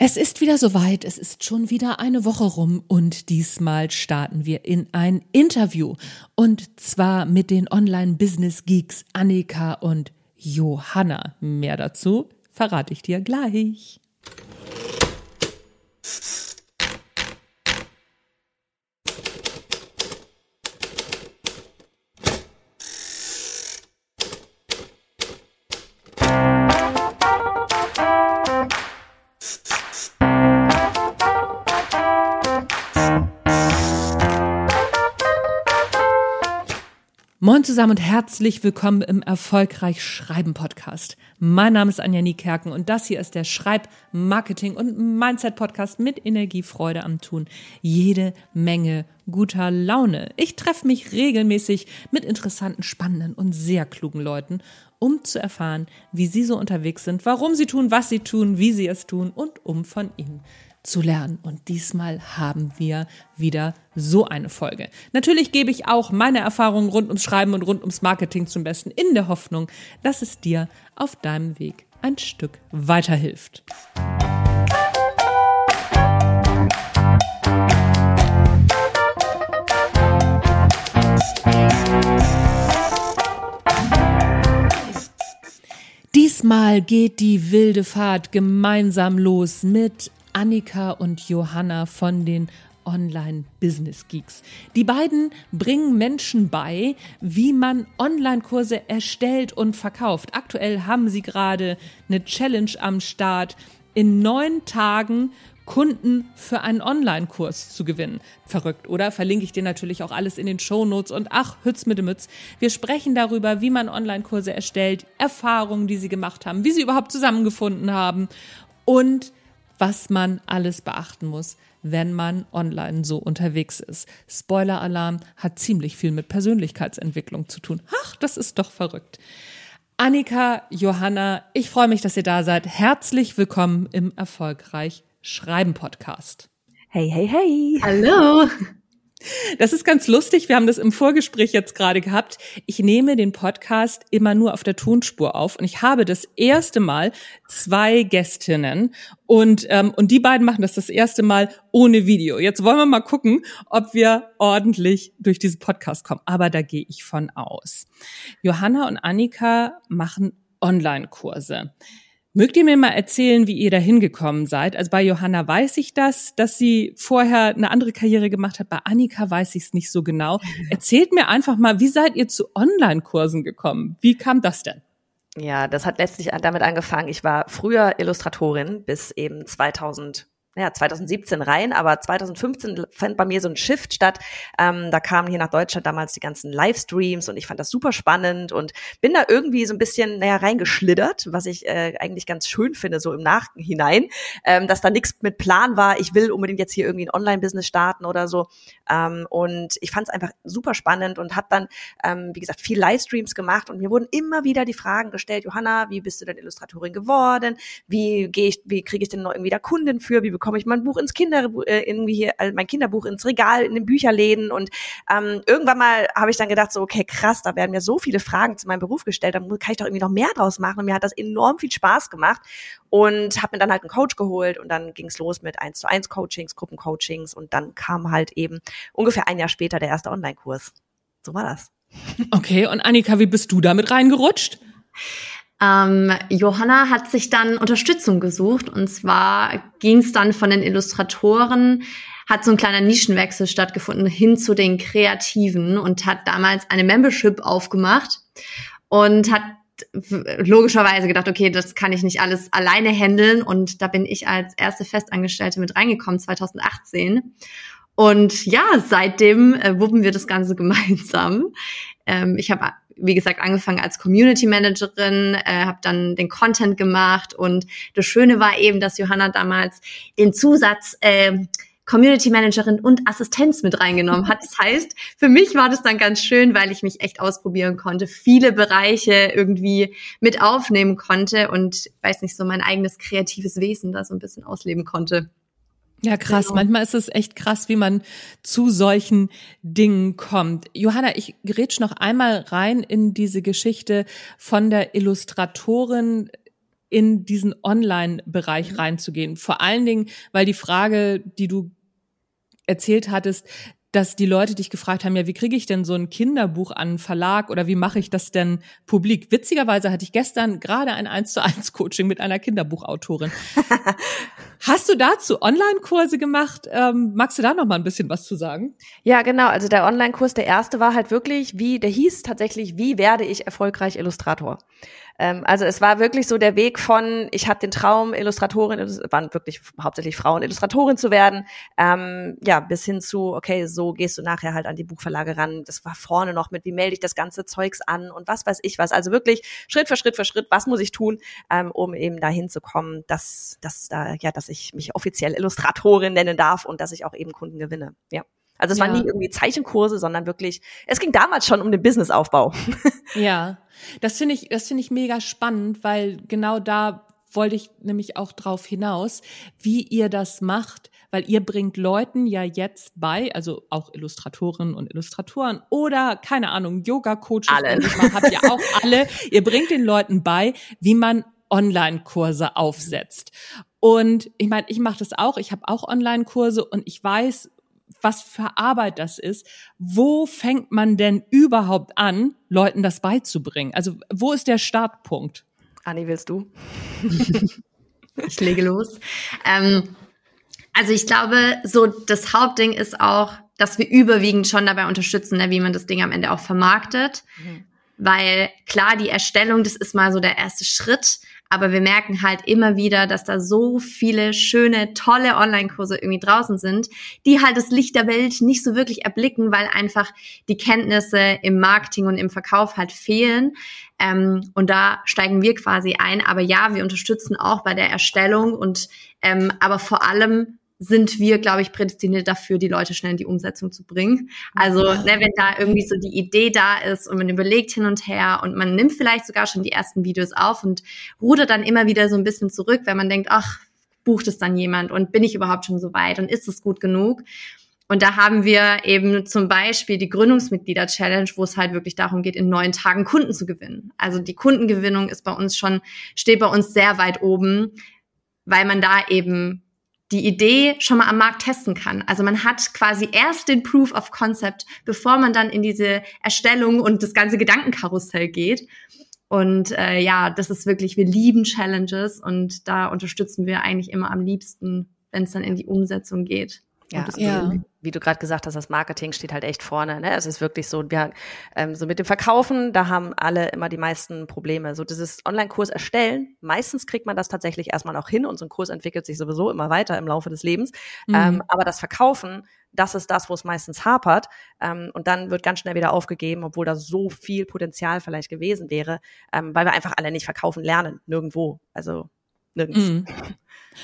Es ist wieder soweit, es ist schon wieder eine Woche rum und diesmal starten wir in ein Interview und zwar mit den Online-Business-Geeks Annika und Johanna. Mehr dazu verrate ich dir gleich. Moin zusammen und herzlich willkommen im Erfolgreich Schreiben Podcast. Mein Name ist Anja Niekerken und das hier ist der Schreib-, Marketing- und Mindset-Podcast mit Energie, Freude am Tun. Jede Menge guter Laune. Ich treffe mich regelmäßig mit interessanten, spannenden und sehr klugen Leuten, um zu erfahren, wie sie so unterwegs sind, warum sie tun, was sie tun, wie sie es tun und um von ihnen zu lernen. Und diesmal haben wir wieder so eine Folge. Natürlich gebe ich auch meine Erfahrungen rund ums Schreiben und rund ums Marketing zum Besten in der Hoffnung, dass es dir auf deinem Weg ein Stück weiterhilft. Diesmal geht die wilde Fahrt gemeinsam los mit Annika und Johanna von den Online Business Geeks. Die beiden bringen Menschen bei, wie man Online-Kurse erstellt und verkauft. Aktuell haben sie gerade eine Challenge am Start, in neun Tagen Kunden für einen Online-Kurs zu gewinnen. Verrückt, oder? Verlinke ich dir natürlich auch alles in den Shownotes und ach, Hütz mit dem Mütz. Wir sprechen darüber, wie man Online-Kurse erstellt, Erfahrungen, die sie gemacht haben, wie sie überhaupt zusammengefunden haben und was man alles beachten muss, wenn man online so unterwegs ist. Spoiler-Alarm hat ziemlich viel mit Persönlichkeitsentwicklung zu tun. Ach, das ist doch verrückt. Annika, Johanna, ich freue mich, dass ihr da seid. Herzlich willkommen im Erfolgreich Schreiben Podcast. Hey, hey, hey. Hallo. Das ist ganz lustig. Wir haben das im Vorgespräch jetzt gerade gehabt. Ich nehme den Podcast immer nur auf der Tonspur auf und ich habe das erste Mal zwei Gästinnen und ähm, und die beiden machen das das erste Mal ohne Video. Jetzt wollen wir mal gucken, ob wir ordentlich durch diesen Podcast kommen. Aber da gehe ich von aus. Johanna und Annika machen Online-Kurse. Mögt ihr mir mal erzählen, wie ihr da hingekommen seid? Also bei Johanna weiß ich das, dass sie vorher eine andere Karriere gemacht hat. Bei Annika weiß ich es nicht so genau. Erzählt mir einfach mal, wie seid ihr zu Online-Kursen gekommen? Wie kam das denn? Ja, das hat letztlich damit angefangen. Ich war früher Illustratorin bis eben 2000 ja, 2017 rein, aber 2015 fand bei mir so ein Shift statt. Ähm, da kamen hier nach Deutschland damals die ganzen Livestreams und ich fand das super spannend und bin da irgendwie so ein bisschen naja, reingeschlittert, was ich äh, eigentlich ganz schön finde, so im Nachhinein, ähm, dass da nichts mit Plan war, ich will unbedingt jetzt hier irgendwie ein Online-Business starten oder so. Ähm, und ich fand es einfach super spannend und habe dann, ähm, wie gesagt, viel Livestreams gemacht und mir wurden immer wieder die Fragen gestellt, Johanna, wie bist du denn Illustratorin geworden? Wie gehe ich, wie kriege ich denn noch irgendwie da Kunden für? Wie bekomme ich mein Buch ins Kinder, äh, irgendwie hier, also mein Kinderbuch ins Regal, in den Bücherläden und ähm, irgendwann mal habe ich dann gedacht, so, okay, krass, da werden mir so viele Fragen zu meinem Beruf gestellt, da kann ich doch irgendwie noch mehr draus machen und mir hat das enorm viel Spaß gemacht und habe mir dann halt einen Coach geholt und dann ging es los mit 1 zu 1 Coachings, Gruppencoachings und dann kam halt eben ungefähr ein Jahr später der erste Online-Kurs. So war das. Okay, und Annika, wie bist du damit reingerutscht? Ähm, Johanna hat sich dann Unterstützung gesucht. Und zwar ging es dann von den Illustratoren, hat so ein kleiner Nischenwechsel stattgefunden hin zu den Kreativen und hat damals eine Membership aufgemacht und hat logischerweise gedacht, okay, das kann ich nicht alles alleine handeln. Und da bin ich als erste Festangestellte mit reingekommen 2018 und ja, seitdem äh, wuppen wir das Ganze gemeinsam. Ähm, ich habe, wie gesagt, angefangen als Community Managerin, äh, habe dann den Content gemacht und das Schöne war eben, dass Johanna damals den Zusatz äh, Community Managerin und Assistenz mit reingenommen hat. Das heißt, für mich war das dann ganz schön, weil ich mich echt ausprobieren konnte, viele Bereiche irgendwie mit aufnehmen konnte und weiß nicht, so mein eigenes kreatives Wesen da so ein bisschen ausleben konnte. Ja, krass. Genau. Manchmal ist es echt krass, wie man zu solchen Dingen kommt. Johanna, ich gerätsch noch einmal rein in diese Geschichte von der Illustratorin in diesen Online-Bereich mhm. reinzugehen. Vor allen Dingen, weil die Frage, die du erzählt hattest, dass die Leute dich gefragt haben, ja, wie kriege ich denn so ein Kinderbuch an einen Verlag oder wie mache ich das denn publik? Witzigerweise hatte ich gestern gerade ein 1 zu 1 Coaching mit einer Kinderbuchautorin. Hast du dazu Online-Kurse gemacht? Ähm, magst du da noch mal ein bisschen was zu sagen? Ja, genau. Also der Online-Kurs, der erste war halt wirklich, wie, der hieß tatsächlich, wie werde ich erfolgreich Illustrator? Ähm, also es war wirklich so der Weg von, ich hatte den Traum, Illustratorin, es waren wirklich hauptsächlich Frauen, Illustratorin zu werden, ähm, ja, bis hin zu, okay, so gehst du nachher halt an die Buchverlage ran. Das war vorne noch mit, wie melde ich das ganze Zeugs an und was weiß ich was. Also wirklich Schritt für Schritt für Schritt, was muss ich tun, ähm, um eben dahin zu kommen, dass, dass da, ja, dass ich mich offiziell Illustratorin nennen darf und dass ich auch eben Kunden gewinne. Ja. Also es ja. waren nie irgendwie Zeichenkurse, sondern wirklich, es ging damals schon um den Businessaufbau. Ja, das finde ich, das finde ich mega spannend, weil genau da wollte ich nämlich auch drauf hinaus, wie ihr das macht, weil ihr bringt Leuten ja jetzt bei, also auch Illustratorinnen und Illustratoren oder keine Ahnung, Yoga-Coaches, alle. habt ihr auch alle. Ihr bringt den Leuten bei, wie man Online-Kurse aufsetzt. Und ich meine, ich mache das auch. Ich habe auch Online-Kurse und ich weiß, was für Arbeit das ist. Wo fängt man denn überhaupt an, Leuten das beizubringen? Also wo ist der Startpunkt? Anni, willst du? ich lege los. Ähm, also ich glaube, so das Hauptding ist auch, dass wir überwiegend schon dabei unterstützen, ne, wie man das Ding am Ende auch vermarktet. Mhm. Weil klar, die Erstellung, das ist mal so der erste Schritt, aber wir merken halt immer wieder, dass da so viele schöne, tolle Online-Kurse irgendwie draußen sind, die halt das Licht der Welt nicht so wirklich erblicken, weil einfach die Kenntnisse im Marketing und im Verkauf halt fehlen. Ähm, und da steigen wir quasi ein. Aber ja, wir unterstützen auch bei der Erstellung und ähm, aber vor allem sind wir, glaube ich, prädestiniert dafür, die Leute schnell in die Umsetzung zu bringen. Also, ne, wenn da irgendwie so die Idee da ist und man überlegt hin und her und man nimmt vielleicht sogar schon die ersten Videos auf und rudert dann immer wieder so ein bisschen zurück, wenn man denkt, ach, bucht es dann jemand und bin ich überhaupt schon so weit und ist es gut genug? Und da haben wir eben zum Beispiel die Gründungsmitglieder-Challenge, wo es halt wirklich darum geht, in neun Tagen Kunden zu gewinnen. Also die Kundengewinnung ist bei uns schon, steht bei uns sehr weit oben, weil man da eben die Idee schon mal am Markt testen kann. Also man hat quasi erst den Proof of Concept, bevor man dann in diese Erstellung und das ganze Gedankenkarussell geht. Und äh, ja, das ist wirklich, wir lieben Challenges und da unterstützen wir eigentlich immer am liebsten, wenn es dann in die Umsetzung geht. Ja, ja. wie du gerade gesagt hast, das Marketing steht halt echt vorne. Ne? Es ist wirklich so, wir, ähm, so mit dem Verkaufen, da haben alle immer die meisten Probleme. So dieses Online-Kurs erstellen, meistens kriegt man das tatsächlich erstmal noch hin und so ein Kurs entwickelt sich sowieso immer weiter im Laufe des Lebens. Mhm. Ähm, aber das Verkaufen, das ist das, wo es meistens hapert. Ähm, und dann wird ganz schnell wieder aufgegeben, obwohl da so viel Potenzial vielleicht gewesen wäre, ähm, weil wir einfach alle nicht verkaufen lernen, nirgendwo. Also nirgends. Mhm.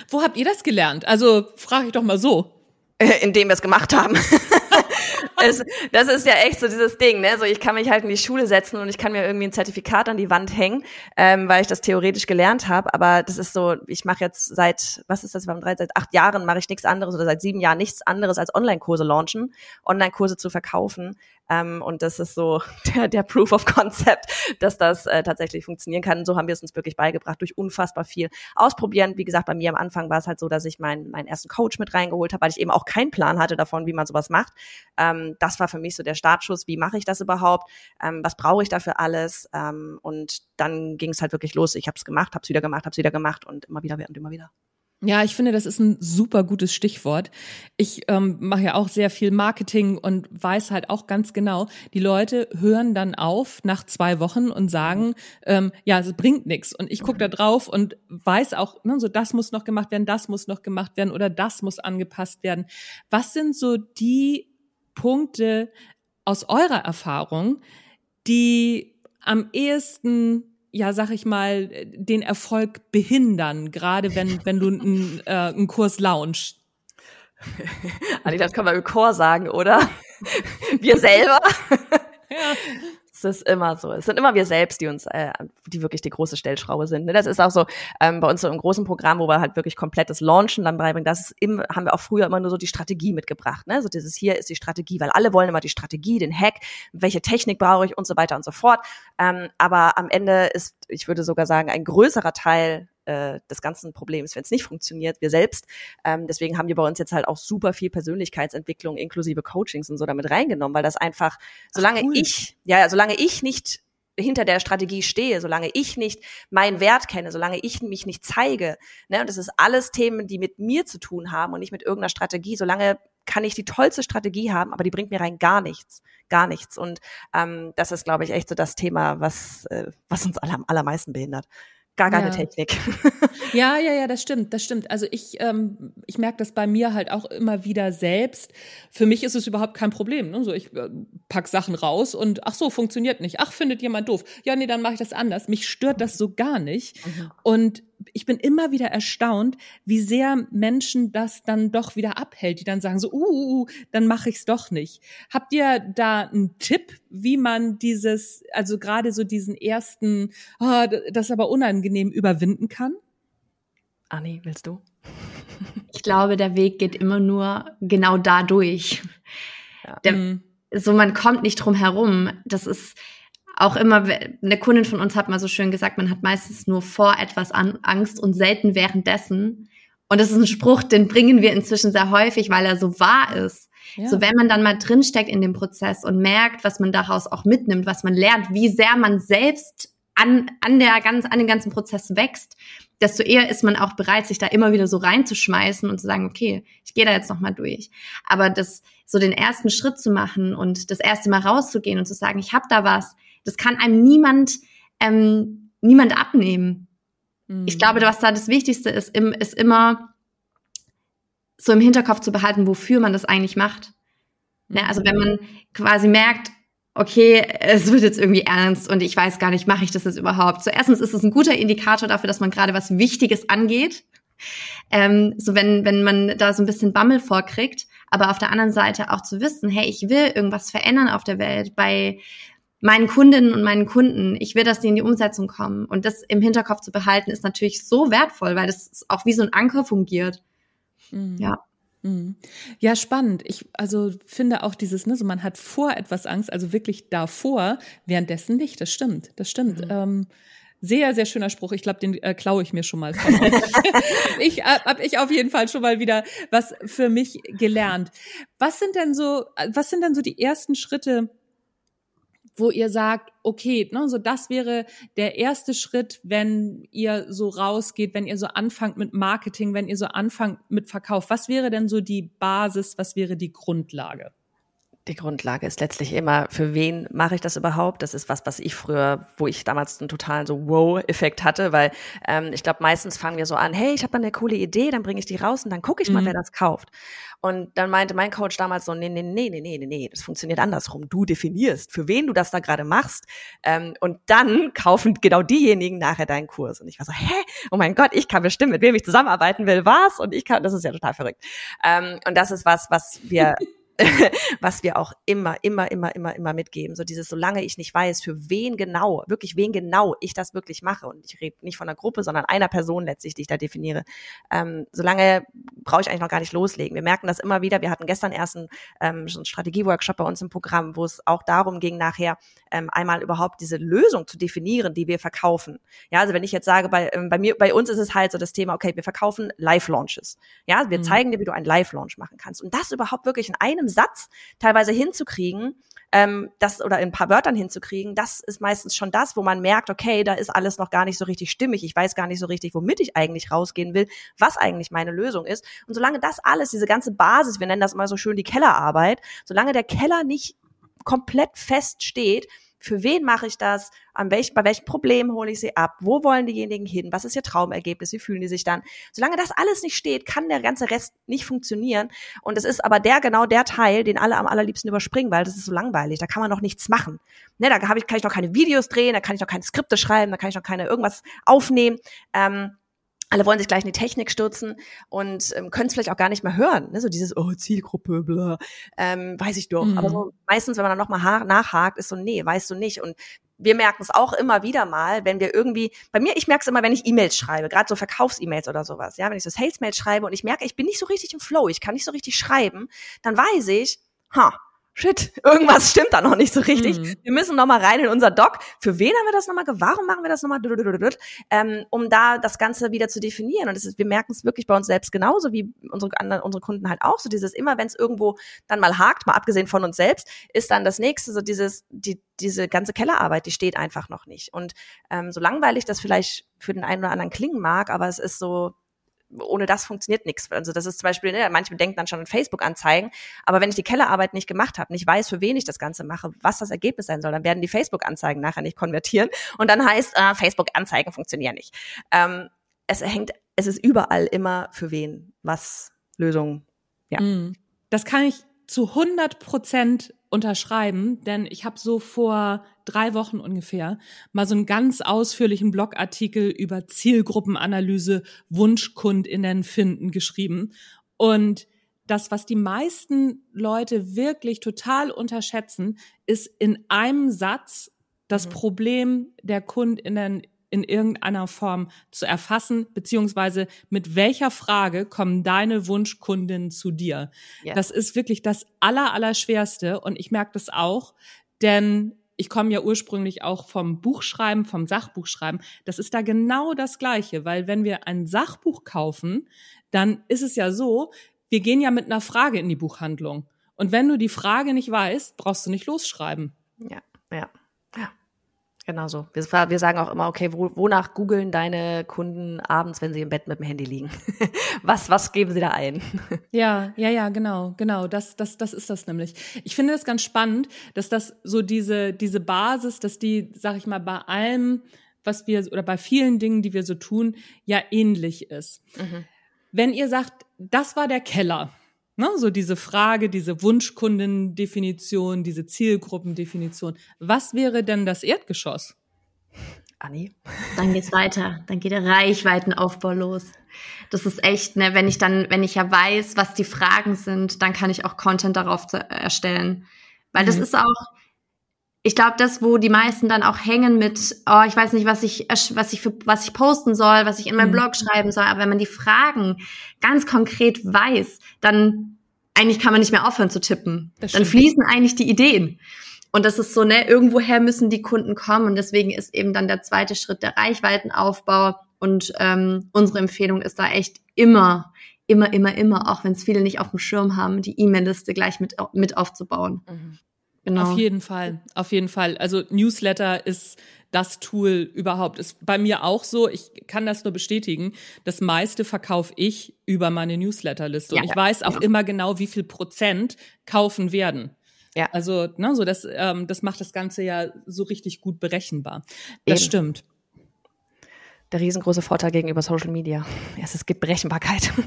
Wo habt ihr das gelernt? Also frage ich doch mal so. indem wir es gemacht haben. es, das ist ja echt so dieses Ding, ne? So, ich kann mich halt in die Schule setzen und ich kann mir irgendwie ein Zertifikat an die Wand hängen, ähm, weil ich das theoretisch gelernt habe. Aber das ist so, ich mache jetzt seit, was ist das, seit acht Jahren mache ich nichts anderes oder seit sieben Jahren nichts anderes als Online-Kurse launchen, Online-Kurse zu verkaufen. Ähm, und das ist so der, der Proof of Concept, dass das äh, tatsächlich funktionieren kann. So haben wir es uns wirklich beigebracht durch unfassbar viel Ausprobieren. Wie gesagt, bei mir am Anfang war es halt so, dass ich meinen, meinen ersten Coach mit reingeholt habe, weil ich eben auch keinen Plan hatte davon, wie man sowas macht. Ähm, das war für mich so der Startschuss. Wie mache ich das überhaupt? Ähm, was brauche ich dafür alles? Ähm, und dann ging es halt wirklich los. Ich habe es gemacht, habe es wieder gemacht, habe es wieder gemacht und immer wieder und immer wieder. Ja, ich finde, das ist ein super gutes Stichwort. Ich ähm, mache ja auch sehr viel Marketing und weiß halt auch ganz genau, die Leute hören dann auf nach zwei Wochen und sagen, ähm, ja, es bringt nichts. Und ich gucke da drauf und weiß auch, ne, so das muss noch gemacht werden, das muss noch gemacht werden oder das muss angepasst werden. Was sind so die Punkte aus eurer Erfahrung, die am ehesten ja, sag ich mal, den Erfolg behindern, gerade wenn, wenn du einen, äh, einen Kurs launchst? Anni, das kann man im Chor sagen, oder? Wir selber. Ja. Es ist immer so. Es sind immer wir selbst, die uns, äh, die wirklich die große Stellschraube sind. Ne? Das ist auch so ähm, bei uns so im großen Programm, wo wir halt wirklich komplettes Launchen dann beibringen. Das ist im, haben wir auch früher immer nur so die Strategie mitgebracht. Ne? So dieses hier ist die Strategie, weil alle wollen immer die Strategie, den Hack, welche Technik brauche ich und so weiter und so fort. Ähm, aber am Ende ist, ich würde sogar sagen, ein größerer Teil äh, des ganzen Problems, wenn es nicht funktioniert, wir selbst. Ähm, deswegen haben wir bei uns jetzt halt auch super viel Persönlichkeitsentwicklung inklusive Coachings und so damit reingenommen, weil das einfach, solange cool. ich, ja, solange ich nicht hinter der Strategie stehe, solange ich nicht meinen Wert kenne, solange ich mich nicht zeige, ne, und das ist alles Themen, die mit mir zu tun haben und nicht mit irgendeiner Strategie, solange kann ich die tollste Strategie haben, aber die bringt mir rein gar nichts, gar nichts. Und ähm, das ist, glaube ich, echt so das Thema, was, äh, was uns alle am allermeisten behindert gar keine ja. Technik. Ja, ja, ja, das stimmt, das stimmt. Also ich, ähm, ich merke das bei mir halt auch immer wieder selbst. Für mich ist es überhaupt kein Problem. Ne? So, ich äh, pack Sachen raus und ach so, funktioniert nicht. Ach, findet jemand doof. Ja, nee, dann mache ich das anders. Mich stört das so gar nicht. Mhm. Und ich bin immer wieder erstaunt, wie sehr Menschen das dann doch wieder abhält, die dann sagen so, uh, uh, uh dann mache ich es doch nicht. Habt ihr da einen Tipp, wie man dieses, also gerade so diesen ersten, oh, das ist aber unangenehm überwinden kann? Anni, willst du? Ich glaube, der Weg geht immer nur genau dadurch. Ja. Der, mhm. so, man kommt nicht drum herum. Das ist, auch immer, eine Kundin von uns hat mal so schön gesagt, man hat meistens nur vor etwas an, Angst und selten währenddessen. Und das ist ein Spruch, den bringen wir inzwischen sehr häufig, weil er so wahr ist. Ja. So, wenn man dann mal drinsteckt in dem Prozess und merkt, was man daraus auch mitnimmt, was man lernt, wie sehr man selbst an, an der ganz, an dem ganzen Prozess wächst, desto eher ist man auch bereit, sich da immer wieder so reinzuschmeißen und zu sagen, okay, ich gehe da jetzt nochmal durch. Aber das, so den ersten Schritt zu machen und das erste Mal rauszugehen und zu sagen, ich habe da was, das kann einem niemand, ähm, niemand abnehmen. Mhm. Ich glaube, was da das Wichtigste ist, ist immer so im Hinterkopf zu behalten, wofür man das eigentlich macht. Ne, mhm. also wenn man quasi merkt, okay, es wird jetzt irgendwie ernst und ich weiß gar nicht, mache ich das jetzt überhaupt? So erstens ist es ein guter Indikator dafür, dass man gerade was Wichtiges angeht. Ähm, so wenn, wenn man da so ein bisschen Bammel vorkriegt, aber auf der anderen Seite auch zu wissen, hey, ich will irgendwas verändern auf der Welt bei meinen Kundinnen und meinen Kunden. Ich will, dass die in die Umsetzung kommen. Und das im Hinterkopf zu behalten, ist natürlich so wertvoll, weil das auch wie so ein Anker fungiert. Mhm. Ja. Mhm. Ja, spannend. Ich also finde auch dieses, ne, so man hat vor etwas Angst, also wirklich davor, währenddessen nicht. Das stimmt, das stimmt. Mhm. Ähm, sehr, sehr schöner Spruch. Ich glaube, den äh, klaue ich mir schon mal von ich äh, habe ich auf jeden Fall schon mal wieder was für mich gelernt. Was sind denn so, was sind denn so die ersten Schritte, wo ihr sagt, okay, ne, so das wäre der erste Schritt, wenn ihr so rausgeht, wenn ihr so anfangt mit Marketing, wenn ihr so anfangt mit Verkauf. Was wäre denn so die Basis, was wäre die Grundlage? Die Grundlage ist letztlich immer, für wen mache ich das überhaupt? Das ist was, was ich früher, wo ich damals einen totalen so Wow-Effekt hatte, weil ähm, ich glaube, meistens fangen wir so an, hey, ich habe eine coole Idee, dann bringe ich die raus und dann gucke ich mal, mhm. wer das kauft. Und dann meinte mein Coach damals so, nee, nee, nee, nee, nee, nee, das funktioniert andersrum. Du definierst, für wen du das da gerade machst ähm, und dann kaufen genau diejenigen nachher deinen Kurs. Und ich war so, hä? Oh mein Gott, ich kann bestimmen, mit wem ich zusammenarbeiten will, was? Und ich kann, das ist ja total verrückt. Ähm, und das ist was, was wir was wir auch immer, immer, immer, immer, immer mitgeben. So dieses, solange ich nicht weiß, für wen genau, wirklich wen genau ich das wirklich mache, und ich rede nicht von einer Gruppe, sondern einer Person letztlich, die ich da definiere, ähm, solange brauche ich eigentlich noch gar nicht loslegen. Wir merken das immer wieder. Wir hatten gestern erst einen, ähm, einen Strategieworkshop bei uns im Programm, wo es auch darum ging, nachher ähm, einmal überhaupt diese Lösung zu definieren, die wir verkaufen. Ja, also wenn ich jetzt sage, bei, ähm, bei mir, bei uns ist es halt so das Thema, okay, wir verkaufen Live-Launches. Ja, wir mhm. zeigen dir, wie du einen Live-Launch machen kannst. Und das überhaupt wirklich in einem einem Satz teilweise hinzukriegen, ähm, das oder in ein paar Wörtern hinzukriegen, das ist meistens schon das, wo man merkt, okay, da ist alles noch gar nicht so richtig stimmig. Ich weiß gar nicht so richtig, womit ich eigentlich rausgehen will, was eigentlich meine Lösung ist. Und solange das alles, diese ganze Basis, wir nennen das immer so schön die Kellerarbeit, solange der Keller nicht komplett fest steht, für wen mache ich das, an welch, bei welchem Problem hole ich sie ab, wo wollen diejenigen hin, was ist ihr Traumergebnis, wie fühlen die sich dann. Solange das alles nicht steht, kann der ganze Rest nicht funktionieren. Und es ist aber der genau der Teil, den alle am allerliebsten überspringen, weil das ist so langweilig, da kann man noch nichts machen. Ne, da ich, kann ich noch keine Videos drehen, da kann ich noch keine Skripte schreiben, da kann ich noch keine irgendwas aufnehmen. Ähm, alle wollen sich gleich in die Technik stürzen und ähm, können es vielleicht auch gar nicht mehr hören. Ne? So dieses, oh, Zielgruppe, bla, ähm, weiß ich doch. Mhm. Aber so meistens, wenn man dann nochmal nachhakt, ist so, nee, weißt du nicht. Und wir merken es auch immer wieder mal, wenn wir irgendwie, bei mir, ich merke es immer, wenn ich E-Mails schreibe, gerade so Verkaufs-E-Mails oder sowas, ja, wenn ich so Sales-Mails schreibe und ich merke, ich bin nicht so richtig im Flow, ich kann nicht so richtig schreiben, dann weiß ich, ha, shit, irgendwas stimmt da noch nicht so richtig. Mhm. Wir müssen noch mal rein in unser Doc. Für wen haben wir das nochmal? Warum machen wir das nochmal? Ähm, um da das Ganze wieder zu definieren. Und ist, wir merken es wirklich bei uns selbst genauso wie unsere anderen, unsere Kunden halt auch. So dieses immer, wenn es irgendwo dann mal hakt, mal abgesehen von uns selbst, ist dann das nächste so dieses die diese ganze Kellerarbeit, die steht einfach noch nicht. Und ähm, so langweilig das vielleicht für den einen oder anderen klingen mag, aber es ist so ohne das funktioniert nichts. Also das ist zum Beispiel, ne, manche denken dann schon an Facebook-Anzeigen, aber wenn ich die Kellerarbeit nicht gemacht habe, nicht weiß, für wen ich das Ganze mache, was das Ergebnis sein soll, dann werden die Facebook-Anzeigen nachher nicht konvertieren und dann heißt, äh, Facebook-Anzeigen funktionieren nicht. Ähm, es hängt, es ist überall immer für wen, was Lösungen. Ja. Mm. Das kann ich zu 100 Prozent unterschreiben, denn ich habe so vor drei Wochen ungefähr mal so einen ganz ausführlichen Blogartikel über Zielgruppenanalyse Wunschkundinnen finden geschrieben. Und das, was die meisten Leute wirklich total unterschätzen, ist in einem Satz das mhm. Problem der Kundinnen in irgendeiner Form zu erfassen, beziehungsweise mit welcher Frage kommen deine Wunschkundinnen zu dir? Ja. Das ist wirklich das aller, aller Schwerste und ich merke das auch, denn ich komme ja ursprünglich auch vom Buchschreiben, vom Sachbuchschreiben. Das ist da genau das Gleiche, weil wenn wir ein Sachbuch kaufen, dann ist es ja so, wir gehen ja mit einer Frage in die Buchhandlung. Und wenn du die Frage nicht weißt, brauchst du nicht losschreiben. Ja, ja. Genau so. Wir, wir sagen auch immer, okay, wo, wonach googeln deine Kunden abends, wenn sie im Bett mit dem Handy liegen? was, was geben sie da ein? ja, ja, ja, genau, genau. Das, das, das ist das nämlich. Ich finde das ganz spannend, dass das so diese, diese Basis, dass die, sag ich mal, bei allem, was wir, oder bei vielen Dingen, die wir so tun, ja ähnlich ist. Mhm. Wenn ihr sagt, das war der Keller, Ne, so diese Frage, diese Wunschkundendefinition, diese Zielgruppendefinition. Was wäre denn das Erdgeschoss? Anni? Dann geht's weiter. Dann geht der Reichweitenaufbau los. Das ist echt, ne, wenn ich dann, wenn ich ja weiß, was die Fragen sind, dann kann ich auch Content darauf erstellen. Weil mhm. das ist auch, ich glaube, das, wo die meisten dann auch hängen mit, oh, ich weiß nicht, was ich, was ich für, was ich posten soll, was ich in meinem mhm. Blog schreiben soll. Aber wenn man die Fragen ganz konkret weiß, dann eigentlich kann man nicht mehr aufhören zu tippen. Dann fließen eigentlich die Ideen. Und das ist so, ne, irgendwoher müssen die Kunden kommen. Und deswegen ist eben dann der zweite Schritt der Reichweitenaufbau. Und ähm, unsere Empfehlung ist da echt immer, immer, immer, immer, auch wenn es viele nicht auf dem Schirm haben, die E-Mail-Liste gleich mit, mit aufzubauen. Mhm. Genau. Auf jeden Fall, auf jeden Fall. Also Newsletter ist das Tool überhaupt. Ist bei mir auch so. Ich kann das nur bestätigen. Das meiste verkaufe ich über meine Newsletterliste. Ja, und ich weiß auch ja. immer genau, wie viel Prozent kaufen werden. Ja. Also, ne, so das, ähm, das macht das Ganze ja so richtig gut berechenbar. Das Eben. stimmt der riesengroße Vorteil gegenüber Social Media. Es gibt Berechenbarkeit.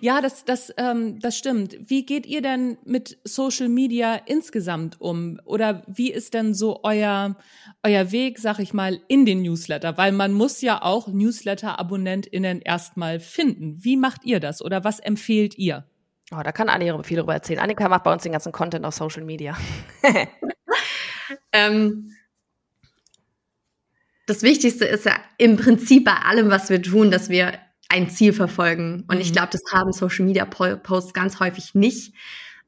Ja, das, das, ähm, das stimmt. Wie geht ihr denn mit Social Media insgesamt um? Oder wie ist denn so euer, euer Weg, sag ich mal, in den Newsletter? Weil man muss ja auch Newsletter-AbonnentInnen erstmal finden. Wie macht ihr das? Oder was empfehlt ihr? Oh, da kann Annika viel darüber erzählen. Annika macht bei uns den ganzen Content auf Social Media. ähm, das Wichtigste ist ja im Prinzip bei allem, was wir tun, dass wir ein Ziel verfolgen. Und mhm. ich glaube, das haben Social Media Posts ganz häufig nicht.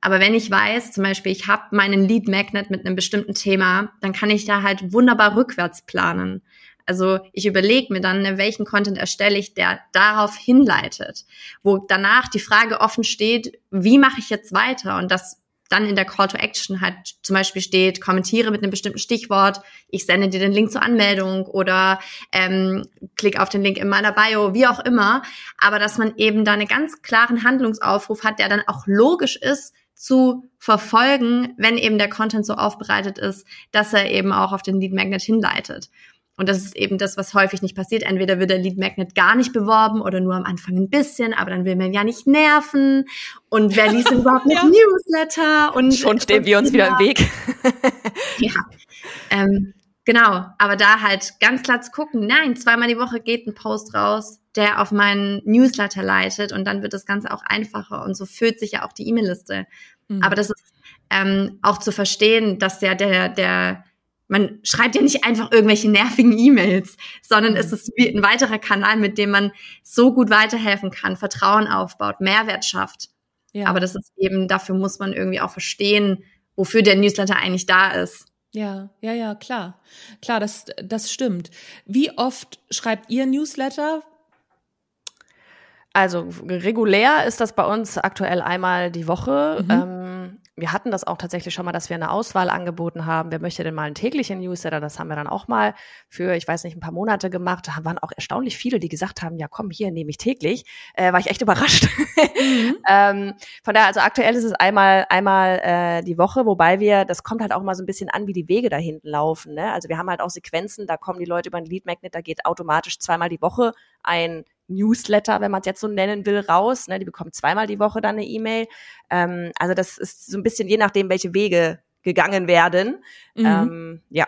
Aber wenn ich weiß, zum Beispiel, ich habe meinen Lead Magnet mit einem bestimmten Thema, dann kann ich da halt wunderbar rückwärts planen. Also ich überlege mir dann, ne, welchen Content erstelle ich, der darauf hinleitet, wo danach die Frage offen steht, wie mache ich jetzt weiter? Und das dann in der Call to Action halt zum Beispiel steht, kommentiere mit einem bestimmten Stichwort, ich sende dir den Link zur Anmeldung oder ähm, klick auf den Link in meiner Bio, wie auch immer. Aber dass man eben da einen ganz klaren Handlungsaufruf hat, der dann auch logisch ist zu verfolgen, wenn eben der Content so aufbereitet ist, dass er eben auch auf den Lead Magnet hinleitet. Und das ist eben das, was häufig nicht passiert. Entweder wird der Lead Magnet gar nicht beworben oder nur am Anfang ein bisschen, aber dann will man ja nicht nerven. Und wer liest denn überhaupt mit ja. Newsletter? Und schon stehen und wir uns wieder im Weg. ja. Ähm, genau. Aber da halt ganz klar zu gucken, nein, zweimal die Woche geht ein Post raus, der auf meinen Newsletter leitet und dann wird das Ganze auch einfacher und so füllt sich ja auch die E-Mail-Liste. Mhm. Aber das ist ähm, auch zu verstehen, dass ja der, der man schreibt ja nicht einfach irgendwelche nervigen E-Mails, sondern mhm. es ist wie ein weiterer Kanal, mit dem man so gut weiterhelfen kann, Vertrauen aufbaut, Mehrwert schafft. Ja. Aber das ist eben, dafür muss man irgendwie auch verstehen, wofür der Newsletter eigentlich da ist. Ja, ja, ja, klar. Klar, das, das stimmt. Wie oft schreibt ihr Newsletter? Also regulär ist das bei uns aktuell einmal die Woche. Mhm. Ähm, wir hatten das auch tatsächlich schon mal, dass wir eine Auswahl angeboten haben. Wer möchte denn mal einen täglichen Newsletter? Das haben wir dann auch mal für, ich weiß nicht, ein paar Monate gemacht. Da waren auch erstaunlich viele, die gesagt haben, ja komm, hier nehme ich täglich. Äh, war ich echt überrascht. Mhm. ähm, von daher, also aktuell ist es einmal, einmal äh, die Woche, wobei wir, das kommt halt auch mal so ein bisschen an, wie die Wege da hinten laufen. Ne? Also wir haben halt auch Sequenzen, da kommen die Leute über ein Lead Magnet, da geht automatisch zweimal die Woche ein Newsletter, wenn man es jetzt so nennen will, raus. Ne? Die bekommen zweimal die Woche dann eine E-Mail. Ähm, also das ist so ein bisschen je nachdem, welche Wege gegangen werden. Mhm. Ähm, ja.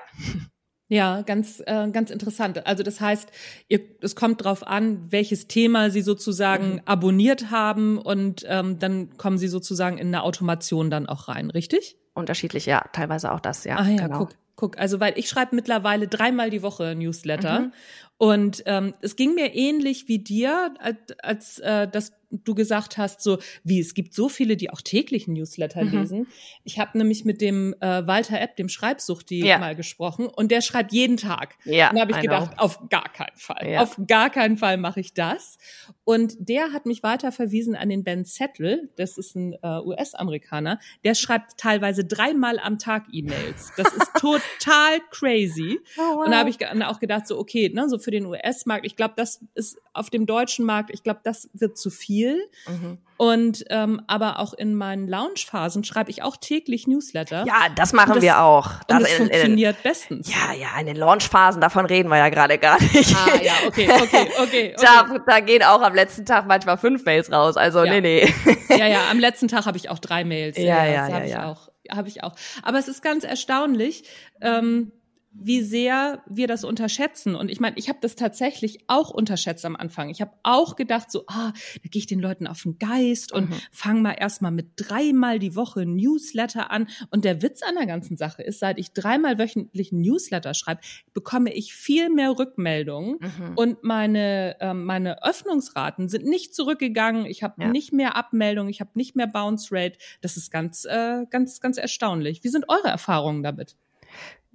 Ja, ganz, äh, ganz interessant. Also das heißt, ihr, es kommt drauf an, welches Thema Sie sozusagen mhm. abonniert haben und ähm, dann kommen Sie sozusagen in eine Automation dann auch rein, richtig? Unterschiedlich, ja, teilweise auch das, ja. Ah ja, genau. guck, guck. Also weil ich schreibe mittlerweile dreimal die Woche Newsletter mhm. Und ähm, es ging mir ähnlich wie dir, als, als äh, das du gesagt hast, so wie es gibt so viele, die auch täglich Newsletter mhm. lesen. Ich habe nämlich mit dem äh, Walter Epp, dem Schreibsuchti, ja. mal gesprochen und der schreibt jeden Tag. Ja, und da habe ich I gedacht, know. auf gar keinen Fall, ja. auf gar keinen Fall mache ich das. Und der hat mich weiter verwiesen an den Ben Settle, das ist ein äh, US-Amerikaner, der schreibt teilweise dreimal am Tag E-Mails. Das ist total crazy. Oh, wow. Und da habe ich auch gedacht, so okay, ne, so für den US-Markt, ich glaube, das ist auf dem deutschen Markt, ich glaube, das wird zu viel. Mhm. Und ähm, aber auch in meinen Lounge-Phasen schreibe ich auch täglich Newsletter. Ja, das machen das, wir auch. Das, und das in, funktioniert in, bestens. Ja, ja, in den Launch-Phasen, davon reden wir ja gerade gar nicht. Ah, ja, okay, okay, okay. okay. Da, da gehen auch am letzten Tag manchmal fünf Mails raus. Also, ja. nee, nee. Ja, ja, am letzten Tag habe ich auch drei Mails. Ja, ja, ja. ja, ja, ich auch habe ich auch. Aber es ist ganz erstaunlich. Ähm, wie sehr wir das unterschätzen. Und ich meine, ich habe das tatsächlich auch unterschätzt am Anfang. Ich habe auch gedacht, so, ah, da gehe ich den Leuten auf den Geist und mhm. fang mal erstmal mit dreimal die Woche Newsletter an. Und der Witz an der ganzen Sache ist, seit ich dreimal wöchentlich Newsletter schreibe, bekomme ich viel mehr Rückmeldungen mhm. und meine, äh, meine Öffnungsraten sind nicht zurückgegangen. Ich habe ja. nicht mehr Abmeldungen, ich habe nicht mehr Bounce Rate. Das ist ganz, äh, ganz, ganz erstaunlich. Wie sind eure Erfahrungen damit?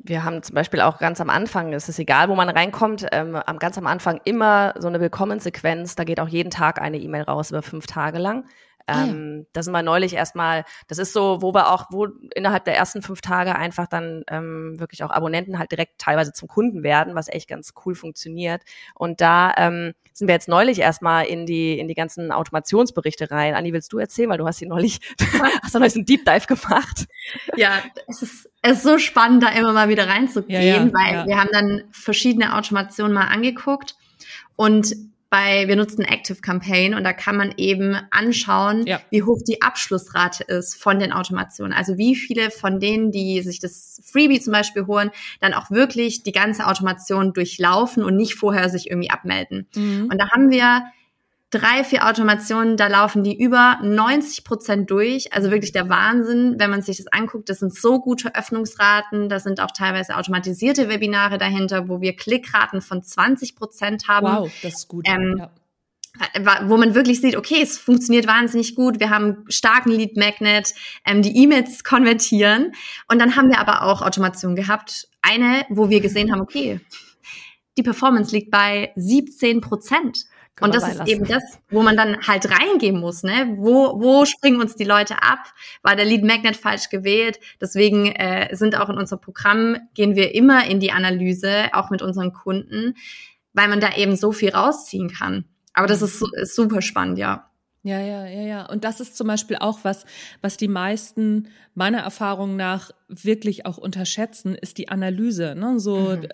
Wir haben zum Beispiel auch ganz am Anfang, es ist egal, wo man reinkommt, ähm, ganz am Anfang immer so eine Willkommenssequenz. Da geht auch jeden Tag eine E-Mail raus über fünf Tage lang. Ah, ähm, ja. Da sind wir neulich erstmal, das ist so, wo wir auch, wo innerhalb der ersten fünf Tage einfach dann ähm, wirklich auch Abonnenten halt direkt teilweise zum Kunden werden, was echt ganz cool funktioniert. Und da ähm, sind wir jetzt neulich erstmal in die, in die ganzen Automationsberichte rein. Anni, willst du erzählen, weil du hast hier neulich, hast du neulich einen Deep Dive gemacht. Ja, es ist, es ist so spannend, da immer mal wieder reinzugehen, ja, ja, weil wir haben dann verschiedene Automationen mal angeguckt und bei, wir nutzen Active Campaign und da kann man eben anschauen, ja. wie hoch die Abschlussrate ist von den Automationen. Also wie viele von denen, die sich das Freebie zum Beispiel holen, dann auch wirklich die ganze Automation durchlaufen und nicht vorher sich irgendwie abmelden. Mhm. Und da haben wir drei, vier Automationen, da laufen die über 90 Prozent durch. Also wirklich der Wahnsinn, wenn man sich das anguckt. Das sind so gute Öffnungsraten. Da sind auch teilweise automatisierte Webinare dahinter, wo wir Klickraten von 20 Prozent haben. Wow, das ist gut. Ähm, ja wo man wirklich sieht, okay, es funktioniert wahnsinnig gut, wir haben starken Lead Magnet, ähm, die E-Mails konvertieren und dann haben wir aber auch Automation gehabt. Eine, wo wir gesehen haben, okay, die Performance liegt bei 17 Prozent und das ist eben das, wo man dann halt reingehen muss, ne? Wo, wo springen uns die Leute ab? War der Lead Magnet falsch gewählt? Deswegen äh, sind auch in unserem Programm, gehen wir immer in die Analyse, auch mit unseren Kunden, weil man da eben so viel rausziehen kann. Aber das ist, ist super spannend, ja. Ja, ja, ja, ja. Und das ist zum Beispiel auch was, was die meisten meiner Erfahrung nach wirklich auch unterschätzen, ist die Analyse. Ne? So mhm.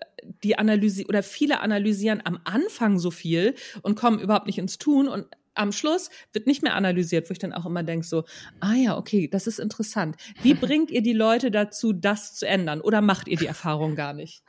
die Analyse oder viele analysieren am Anfang so viel und kommen überhaupt nicht ins Tun und am Schluss wird nicht mehr analysiert, wo ich dann auch immer denke so, ah ja, okay, das ist interessant. Wie bringt ihr die Leute dazu, das zu ändern? Oder macht ihr die Erfahrung gar nicht?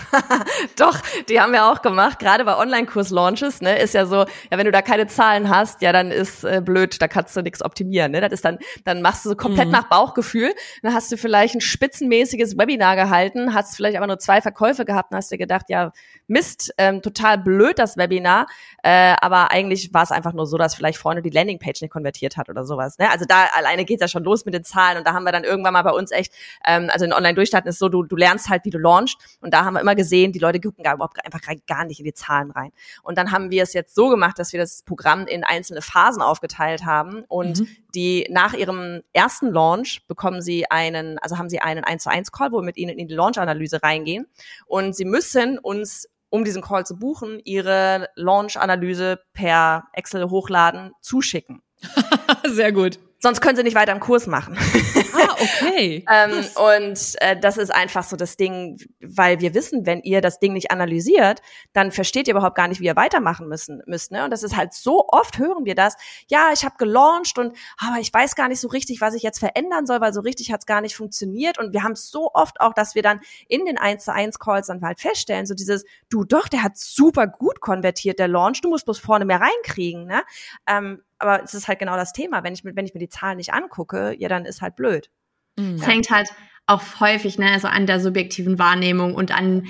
Doch, die haben wir auch gemacht. Gerade bei Online-Kurs-Launches, ne, ist ja so, ja, wenn du da keine Zahlen hast, ja, dann ist äh, blöd, da kannst du nichts optimieren. Ne? Das ist dann, dann machst du so komplett mhm. nach Bauchgefühl. Dann hast du vielleicht ein spitzenmäßiges Webinar gehalten, hast vielleicht aber nur zwei Verkäufe gehabt und hast dir gedacht, ja, Mist, ähm, total blöd das Webinar, äh, aber eigentlich war es einfach nur nur so, dass vielleicht Freunde die Landingpage nicht konvertiert hat oder sowas. Ne? Also da alleine geht's ja schon los mit den Zahlen und da haben wir dann irgendwann mal bei uns echt, ähm, also in Online-Durchstarten ist so, du, du lernst halt, wie du launchst und da haben wir immer gesehen, die Leute gucken gar überhaupt einfach gar nicht in die Zahlen rein. Und dann haben wir es jetzt so gemacht, dass wir das Programm in einzelne Phasen aufgeteilt haben und mhm. die nach ihrem ersten Launch bekommen sie einen, also haben sie einen 1 zu 1 Call, wo wir mit ihnen in die Launch-Analyse reingehen und sie müssen uns um diesen Call zu buchen, ihre Launch-Analyse per Excel hochladen, zuschicken. Sehr gut. Sonst können sie nicht weiter einen Kurs machen. Okay. ähm, und äh, das ist einfach so das Ding, weil wir wissen, wenn ihr das Ding nicht analysiert, dann versteht ihr überhaupt gar nicht, wie ihr weitermachen müssen müsst. Ne? Und das ist halt so oft hören wir das. Ja, ich habe gelauncht und aber ich weiß gar nicht so richtig, was ich jetzt verändern soll, weil so richtig hat es gar nicht funktioniert. Und wir haben es so oft auch, dass wir dann in den 1 zu 1 Calls dann halt feststellen, so dieses, du doch, der hat super gut konvertiert, der Launch, du musst bloß vorne mehr reinkriegen. Ne? Ähm, aber es ist halt genau das Thema. Wenn ich, wenn ich mir die Zahlen nicht angucke, ja, dann ist halt blöd. Mhm. Es hängt halt auch häufig ne, also an der subjektiven Wahrnehmung und an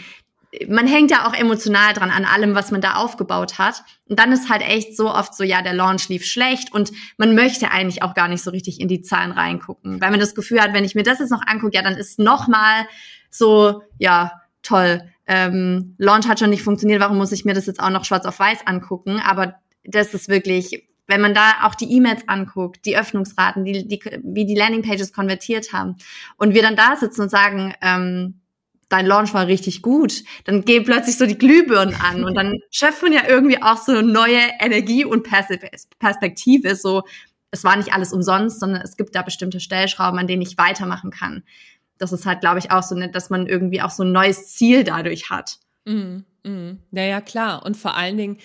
man hängt ja auch emotional dran an allem, was man da aufgebaut hat. Und dann ist halt echt so oft so, ja, der Launch lief schlecht und man möchte eigentlich auch gar nicht so richtig in die Zahlen reingucken, weil man das Gefühl hat, wenn ich mir das jetzt noch angucke, ja, dann ist noch mal so, ja, toll. Ähm, Launch hat schon nicht funktioniert, warum muss ich mir das jetzt auch noch schwarz auf weiß angucken? Aber das ist wirklich wenn man da auch die E-Mails anguckt, die Öffnungsraten, die, die, wie die Landingpages konvertiert haben und wir dann da sitzen und sagen, ähm, dein Launch war richtig gut, dann gehen plötzlich so die Glühbirnen an und dann schöpft man ja irgendwie auch so neue Energie und Perspektive, so es war nicht alles umsonst, sondern es gibt da bestimmte Stellschrauben, an denen ich weitermachen kann. Das ist halt, glaube ich, auch so nett, dass man irgendwie auch so ein neues Ziel dadurch hat. Mm, mm. Ja, ja, klar. Und vor allen Dingen,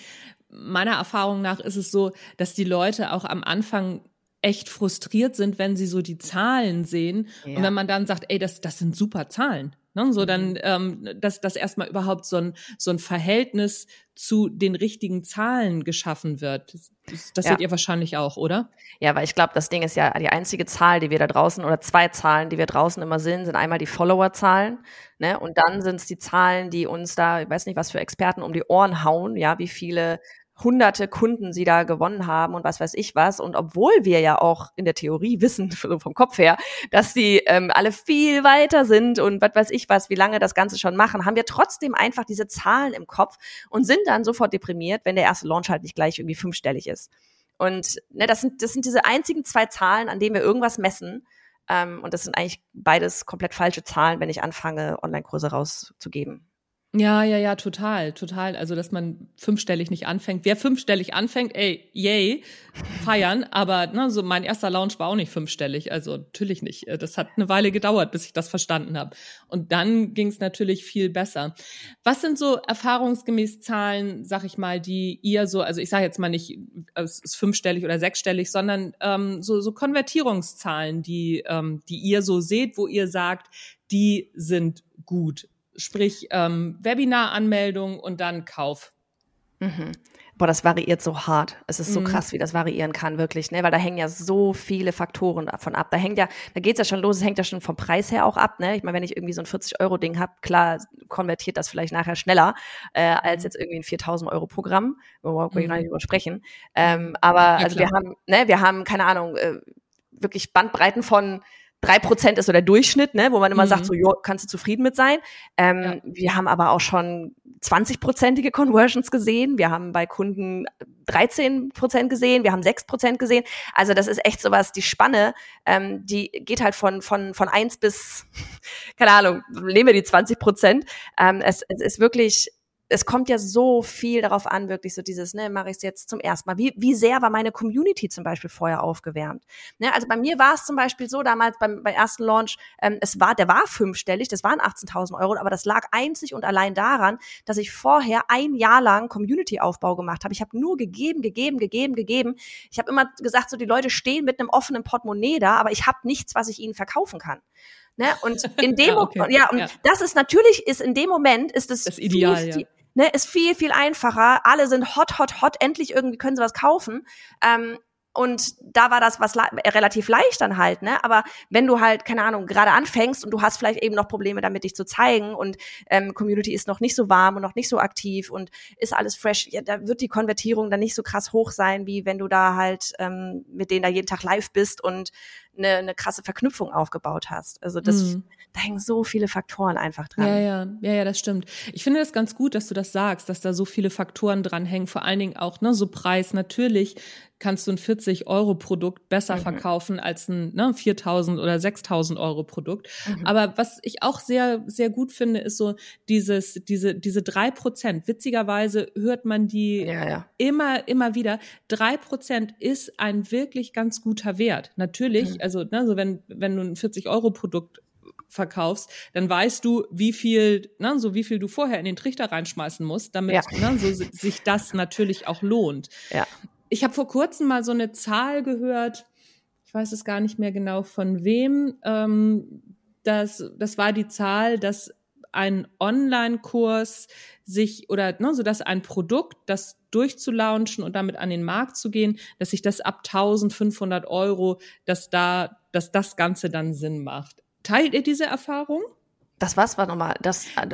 meiner Erfahrung nach ist es so, dass die Leute auch am Anfang echt frustriert sind, wenn sie so die Zahlen sehen. Ja. Und wenn man dann sagt, ey, das, das sind super Zahlen. Ne? So dann, mhm. ähm, dass, dass erstmal überhaupt so ein, so ein Verhältnis zu den richtigen Zahlen geschaffen wird. Das, das ja. seht ihr wahrscheinlich auch, oder? Ja, weil ich glaube, das Ding ist ja die einzige Zahl, die wir da draußen, oder zwei Zahlen, die wir draußen immer sehen, sind einmal die Follower-Zahlen, ne? Und dann sind es die Zahlen, die uns da, ich weiß nicht, was für Experten um die Ohren hauen, ja, wie viele hunderte Kunden sie da gewonnen haben und was weiß ich was. Und obwohl wir ja auch in der Theorie wissen, vom Kopf her, dass die ähm, alle viel weiter sind und was weiß ich was, wie lange das Ganze schon machen, haben wir trotzdem einfach diese Zahlen im Kopf und sind dann sofort deprimiert, wenn der erste Launch halt nicht gleich irgendwie fünfstellig ist. Und ne, das sind, das sind diese einzigen zwei Zahlen, an denen wir irgendwas messen. Ähm, und das sind eigentlich beides komplett falsche Zahlen, wenn ich anfange, Online-Kurse rauszugeben. Ja, ja, ja, total, total. Also, dass man fünfstellig nicht anfängt. Wer fünfstellig anfängt, ey, yay, feiern. Aber ne, so mein erster Launch war auch nicht fünfstellig. Also natürlich nicht. Äh, das hat eine Weile gedauert, bis ich das verstanden habe. Und dann ging es natürlich viel besser. Was sind so erfahrungsgemäß Zahlen, sag ich mal, die ihr so, also ich sage jetzt mal nicht, es ist fünfstellig oder sechsstellig, sondern ähm, so, so Konvertierungszahlen, die, ähm, die ihr so seht, wo ihr sagt, die sind gut sprich ähm, Webinar-Anmeldung und dann Kauf. Mhm. Boah, das variiert so hart. Es ist so mhm. krass, wie das variieren kann, wirklich, ne? Weil da hängen ja so viele Faktoren davon ab. Da hängt ja, da geht's ja schon los, es hängt ja schon vom Preis her auch ab, ne? Ich meine, wenn ich irgendwie so ein 40-Euro-Ding hab, klar, konvertiert das vielleicht nachher schneller äh, als mhm. jetzt irgendwie ein 4000-Euro-Programm, wo wir mhm. nicht drüber sprechen. Ähm, aber ja, also wir haben, ne, wir haben, keine Ahnung, äh, wirklich Bandbreiten von drei Prozent ist so der Durchschnitt, ne, wo man immer mhm. sagt, so, jo, kannst du zufrieden mit sein. Ähm, ja. Wir haben aber auch schon 20-prozentige Conversions gesehen. Wir haben bei Kunden 13 Prozent gesehen. Wir haben 6 Prozent gesehen. Also das ist echt sowas, die Spanne, ähm, die geht halt von, von, von eins bis, keine Ahnung, nehmen wir die 20 Prozent. Ähm, es, es ist wirklich es kommt ja so viel darauf an, wirklich so dieses, ne, mache ich es jetzt zum ersten Mal. Wie, wie sehr war meine Community zum Beispiel vorher aufgewärmt? Ne, also bei mir war es zum Beispiel so damals beim, beim ersten Launch, ähm, es war, der war fünfstellig, das waren 18.000 Euro, aber das lag einzig und allein daran, dass ich vorher ein Jahr lang Community-Aufbau gemacht habe. Ich habe nur gegeben, gegeben, gegeben, gegeben. Ich habe immer gesagt, so die Leute stehen mit einem offenen Portemonnaie da, aber ich habe nichts, was ich ihnen verkaufen kann. Ne? Und in dem ja, okay. ja, und ja. das ist natürlich, ist in dem Moment ist es das ideal, viel, ja ne, ist viel, viel einfacher. Alle sind hot, hot, hot. Endlich irgendwie können sie was kaufen. Ähm, und da war das was relativ leicht dann halt, ne? Aber wenn du halt, keine Ahnung, gerade anfängst und du hast vielleicht eben noch Probleme damit, dich zu zeigen und ähm, Community ist noch nicht so warm und noch nicht so aktiv und ist alles fresh, ja, da wird die Konvertierung dann nicht so krass hoch sein, wie wenn du da halt ähm, mit denen da jeden Tag live bist und eine, eine krasse Verknüpfung aufgebaut hast. Also das, mhm. da hängen so viele Faktoren einfach dran. Ja, ja, ja, ja, das stimmt. Ich finde das ganz gut, dass du das sagst, dass da so viele Faktoren dran hängen. Vor allen Dingen auch, ne, so Preis. Natürlich kannst du ein 40-Euro-Produkt besser mhm. verkaufen als ein ne, 4.000 oder 6.000 Euro-Produkt. Mhm. Aber was ich auch sehr, sehr gut finde, ist so dieses, diese, diese drei Prozent. Witzigerweise hört man die ja, ja. immer, immer wieder. Drei Prozent ist ein wirklich ganz guter Wert. Natürlich, mhm. Also ne, so wenn, wenn du ein 40-Euro-Produkt verkaufst, dann weißt du, wie viel, ne, so wie viel du vorher in den Trichter reinschmeißen musst, damit ja. ne, so sich das natürlich auch lohnt. Ja ich habe vor kurzem mal so eine Zahl gehört, ich weiß es gar nicht mehr genau von wem, ähm, das, das war die Zahl, dass ein Online-Kurs sich oder ne, so dass ein Produkt, das durchzulaunchen und damit an den Markt zu gehen, dass sich das ab 1500 Euro, dass da, dass das Ganze dann Sinn macht. Teilt ihr diese Erfahrung? Das was war nochmal? Das äh,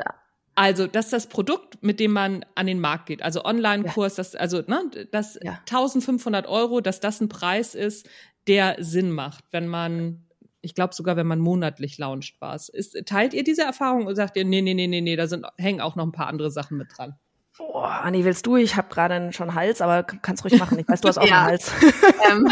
also, dass das Produkt, mit dem man an den Markt geht, also Online-Kurs, ja. das, also, ne, das ja. 1500 Euro, dass das ein Preis ist, der Sinn macht, wenn man, ich glaube sogar, wenn man monatlich launcht was. Ist, teilt ihr diese Erfahrung und sagt ihr, nee, nee, nee, nee, nee, da sind, hängen auch noch ein paar andere Sachen mit dran? Boah, Anni, willst du? Ich habe gerade schon Hals, aber kannst ruhig machen. Ich weiß, du hast auch ja. einen Hals. ähm,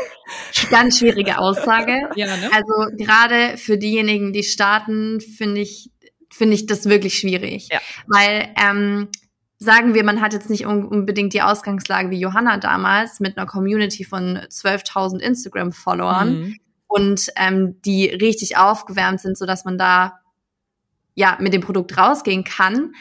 ganz schwierige Aussage. Ja, ne? Also gerade für diejenigen, die starten, finde ich finde ich das wirklich schwierig. Ja. Weil, ähm, sagen wir, man hat jetzt nicht unbedingt die Ausgangslage wie Johanna damals mit einer Community von 12.000 Instagram-Followern mhm. und ähm, die richtig aufgewärmt sind, so dass man da ja mit dem Produkt rausgehen kann.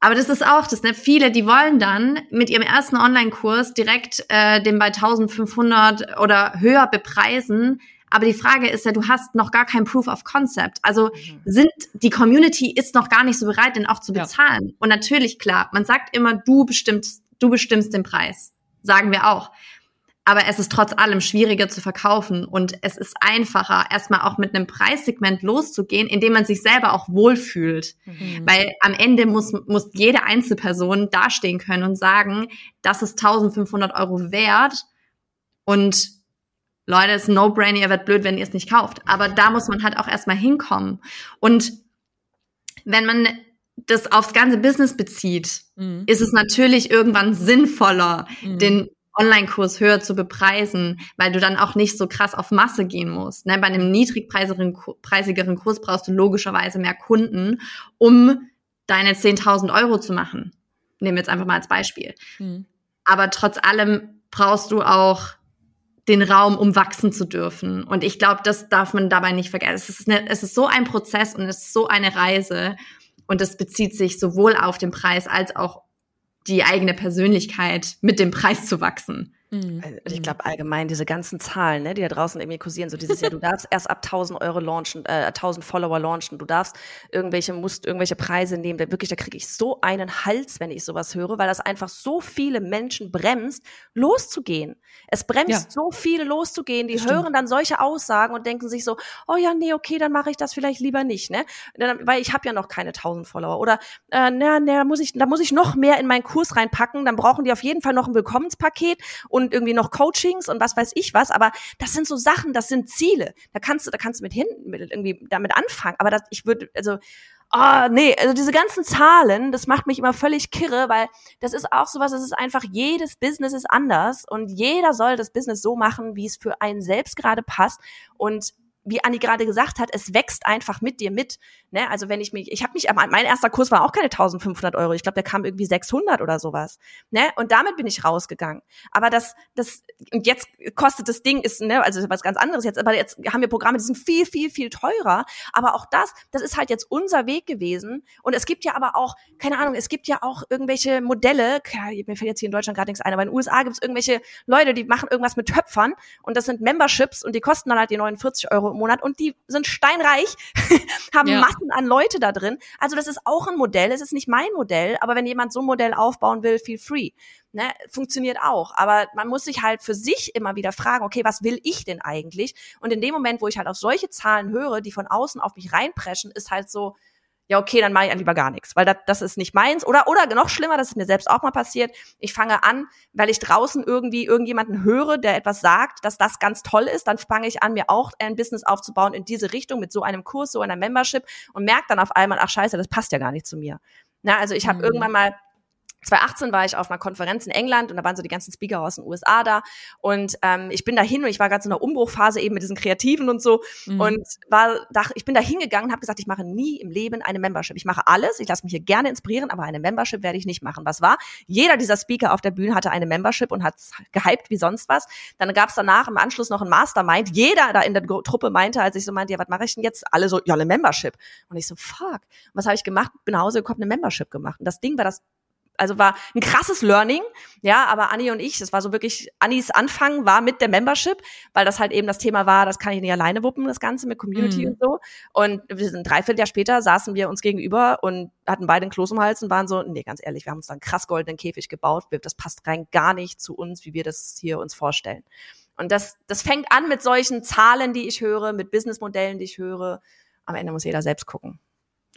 Aber das ist auch das, ne? Viele, die wollen dann mit ihrem ersten Online-Kurs direkt äh, den bei 1500 oder höher bepreisen, aber die Frage ist ja, du hast noch gar kein Proof of Concept. Also mhm. sind, die Community ist noch gar nicht so bereit, den auch zu bezahlen. Ja. Und natürlich, klar, man sagt immer, du bestimmst, du bestimmst den Preis. Sagen wir auch. Aber es ist trotz allem schwieriger zu verkaufen und es ist einfacher, erstmal auch mit einem Preissegment loszugehen, in dem man sich selber auch wohlfühlt. Mhm. Weil am Ende muss, muss jede Einzelperson dastehen können und sagen, das ist 1500 Euro wert und Leute, es ist No-Brainer, ihr werdet blöd, wenn ihr es nicht kauft. Aber da muss man halt auch erstmal hinkommen. Und wenn man das aufs ganze Business bezieht, mhm. ist es natürlich irgendwann sinnvoller, mhm. den Online-Kurs höher zu bepreisen, weil du dann auch nicht so krass auf Masse gehen musst. Ne? Bei einem niedrigpreisigeren Kurs brauchst du logischerweise mehr Kunden, um deine 10.000 Euro zu machen. Nehmen wir jetzt einfach mal als Beispiel. Mhm. Aber trotz allem brauchst du auch den Raum, um wachsen zu dürfen. Und ich glaube, das darf man dabei nicht vergessen. Es ist, eine, es ist so ein Prozess und es ist so eine Reise. Und es bezieht sich sowohl auf den Preis als auch die eigene Persönlichkeit mit dem Preis zu wachsen. Mhm. Also ich glaube allgemein diese ganzen Zahlen, ne, die da draußen irgendwie kursieren, so dieses Jahr, du darfst erst ab 1000 Euro launchen, äh, 1000 Follower launchen, du darfst irgendwelche, musst irgendwelche Preise nehmen, da wirklich, da kriege ich so einen Hals, wenn ich sowas höre, weil das einfach so viele Menschen bremst, loszugehen. Es bremst ja. so viele loszugehen, die hören dann solche Aussagen und denken sich so, oh ja, nee, okay, dann mache ich das vielleicht lieber nicht, ne, weil ich habe ja noch keine 1000 Follower. Oder, äh, na, na, da muss ich, da muss ich noch mehr in meinen Kurs reinpacken, dann brauchen die auf jeden Fall noch ein Willkommenspaket. Und irgendwie noch Coachings und was weiß ich was, aber das sind so Sachen, das sind Ziele. Da kannst du, da kannst du mit hinten mit irgendwie damit anfangen. Aber das, ich würde, also, oh, nee, also diese ganzen Zahlen, das macht mich immer völlig kirre, weil das ist auch sowas, es ist einfach, jedes Business ist anders und jeder soll das Business so machen, wie es für einen selbst gerade passt und wie Anni gerade gesagt hat, es wächst einfach mit dir mit. Ne? Also wenn ich mich, ich habe mich, mein erster Kurs war auch keine 1500 Euro. Ich glaube, der kam irgendwie 600 oder sowas. Ne? Und damit bin ich rausgegangen. Aber das, das, und jetzt kostet das Ding ist, ne, also was ganz anderes jetzt. Aber jetzt haben wir Programme, die sind viel, viel, viel teurer. Aber auch das, das ist halt jetzt unser Weg gewesen. Und es gibt ja aber auch, keine Ahnung, es gibt ja auch irgendwelche Modelle. Ja, mir fällt jetzt hier in Deutschland gerade nichts ein, aber in den USA gibt es irgendwelche Leute, die machen irgendwas mit Töpfern und das sind Memberships und die kosten dann halt die 49 Euro im Monat und die sind steinreich, haben ja. Massen an Leute da drin. Also das ist auch ein Modell. Es ist nicht mein Modell, aber wenn jemand so ein Modell aufbauen will, feel free. Ne, funktioniert auch. Aber man muss sich halt für sich immer wieder fragen, okay, was will ich denn eigentlich? Und in dem Moment, wo ich halt auf solche Zahlen höre, die von außen auf mich reinpreschen, ist halt so, ja, okay, dann mache ich lieber gar nichts, weil das, das ist nicht meins. Oder, oder noch schlimmer, das ist mir selbst auch mal passiert. Ich fange an, weil ich draußen irgendwie irgendjemanden höre, der etwas sagt, dass das ganz toll ist, dann fange ich an, mir auch ein Business aufzubauen in diese Richtung mit so einem Kurs, so einer Membership und merke dann auf einmal, ach scheiße, das passt ja gar nicht zu mir. Na, also ich habe mhm. irgendwann mal 2018 war ich auf einer Konferenz in England und da waren so die ganzen Speaker aus den USA da und ähm, ich bin da hin und ich war gerade in einer Umbruchphase eben mit diesen Kreativen und so mhm. und war da, ich bin da hingegangen und habe gesagt, ich mache nie im Leben eine Membership. Ich mache alles, ich lasse mich hier gerne inspirieren, aber eine Membership werde ich nicht machen. Was war? Jeder dieser Speaker auf der Bühne hatte eine Membership und hat gehypt wie sonst was. Dann gab es danach im Anschluss noch ein Mastermind. Jeder da in der Truppe meinte, als ich so meinte, ja, was mache ich denn jetzt? Alle so, ja, eine Membership. Und ich so, fuck. Und was habe ich gemacht? Bin nach Hause gekommen, eine Membership gemacht. Und das Ding war das also war ein krasses Learning, ja, aber Anni und ich, das war so wirklich, Annis Anfang war mit der Membership, weil das halt eben das Thema war, das kann ich nicht alleine wuppen, das Ganze mit Community mhm. und so. Und wir sind dreiviertel Jahr später, saßen wir uns gegenüber und hatten beide einen Kloß im Hals und waren so, nee, ganz ehrlich, wir haben uns dann krass goldenen Käfig gebaut, das passt rein gar nicht zu uns, wie wir das hier uns vorstellen. Und das, das fängt an mit solchen Zahlen, die ich höre, mit Businessmodellen, die ich höre. Am Ende muss jeder selbst gucken.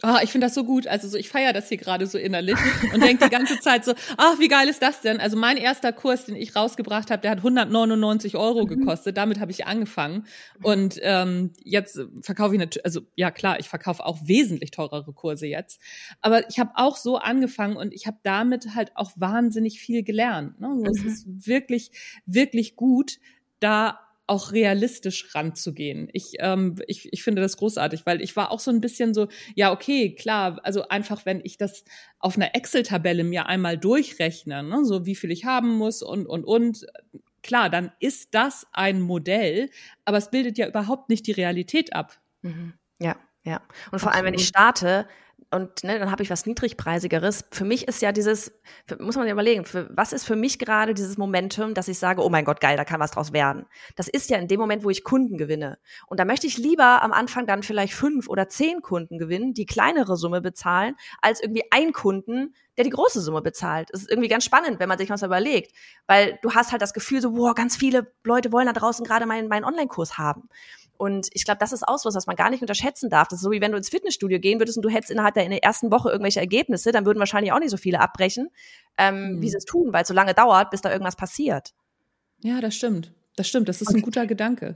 Oh, ich finde das so gut. Also so, ich feiere das hier gerade so innerlich und denke die ganze Zeit so, ach, wie geil ist das denn? Also mein erster Kurs, den ich rausgebracht habe, der hat 199 Euro mhm. gekostet. Damit habe ich angefangen. Und ähm, jetzt verkaufe ich natürlich, also ja klar, ich verkaufe auch wesentlich teurere Kurse jetzt. Aber ich habe auch so angefangen und ich habe damit halt auch wahnsinnig viel gelernt. Ne? Also mhm. Es ist wirklich, wirklich gut, da auch realistisch ranzugehen. Ich, ähm, ich, ich finde das großartig, weil ich war auch so ein bisschen so, ja, okay, klar, also einfach, wenn ich das auf einer Excel-Tabelle mir einmal durchrechne, ne, so wie viel ich haben muss und, und, und, klar, dann ist das ein Modell, aber es bildet ja überhaupt nicht die Realität ab. Mhm. Ja, ja. Und vor allem, wenn ich starte, und ne, dann habe ich was niedrigpreisigeres. Für mich ist ja dieses, muss man sich überlegen, für, was ist für mich gerade dieses Momentum, dass ich sage, oh mein Gott, geil, da kann was draus werden. Das ist ja in dem Moment, wo ich Kunden gewinne. Und da möchte ich lieber am Anfang dann vielleicht fünf oder zehn Kunden gewinnen, die kleinere Summe bezahlen, als irgendwie ein Kunden, der die große Summe bezahlt. Das ist irgendwie ganz spannend, wenn man sich was überlegt. Weil du hast halt das Gefühl so, wow, ganz viele Leute wollen da draußen gerade meinen, meinen Online-Kurs haben. Und ich glaube, das ist auch was, was man gar nicht unterschätzen darf. Das ist so wie wenn du ins Fitnessstudio gehen würdest und du hättest innerhalb der, in der ersten Woche irgendwelche Ergebnisse, dann würden wahrscheinlich auch nicht so viele abbrechen, ähm, mhm. wie sie es tun, weil es so lange dauert, bis da irgendwas passiert. Ja, das stimmt. Das stimmt, das ist ein guter Gedanke.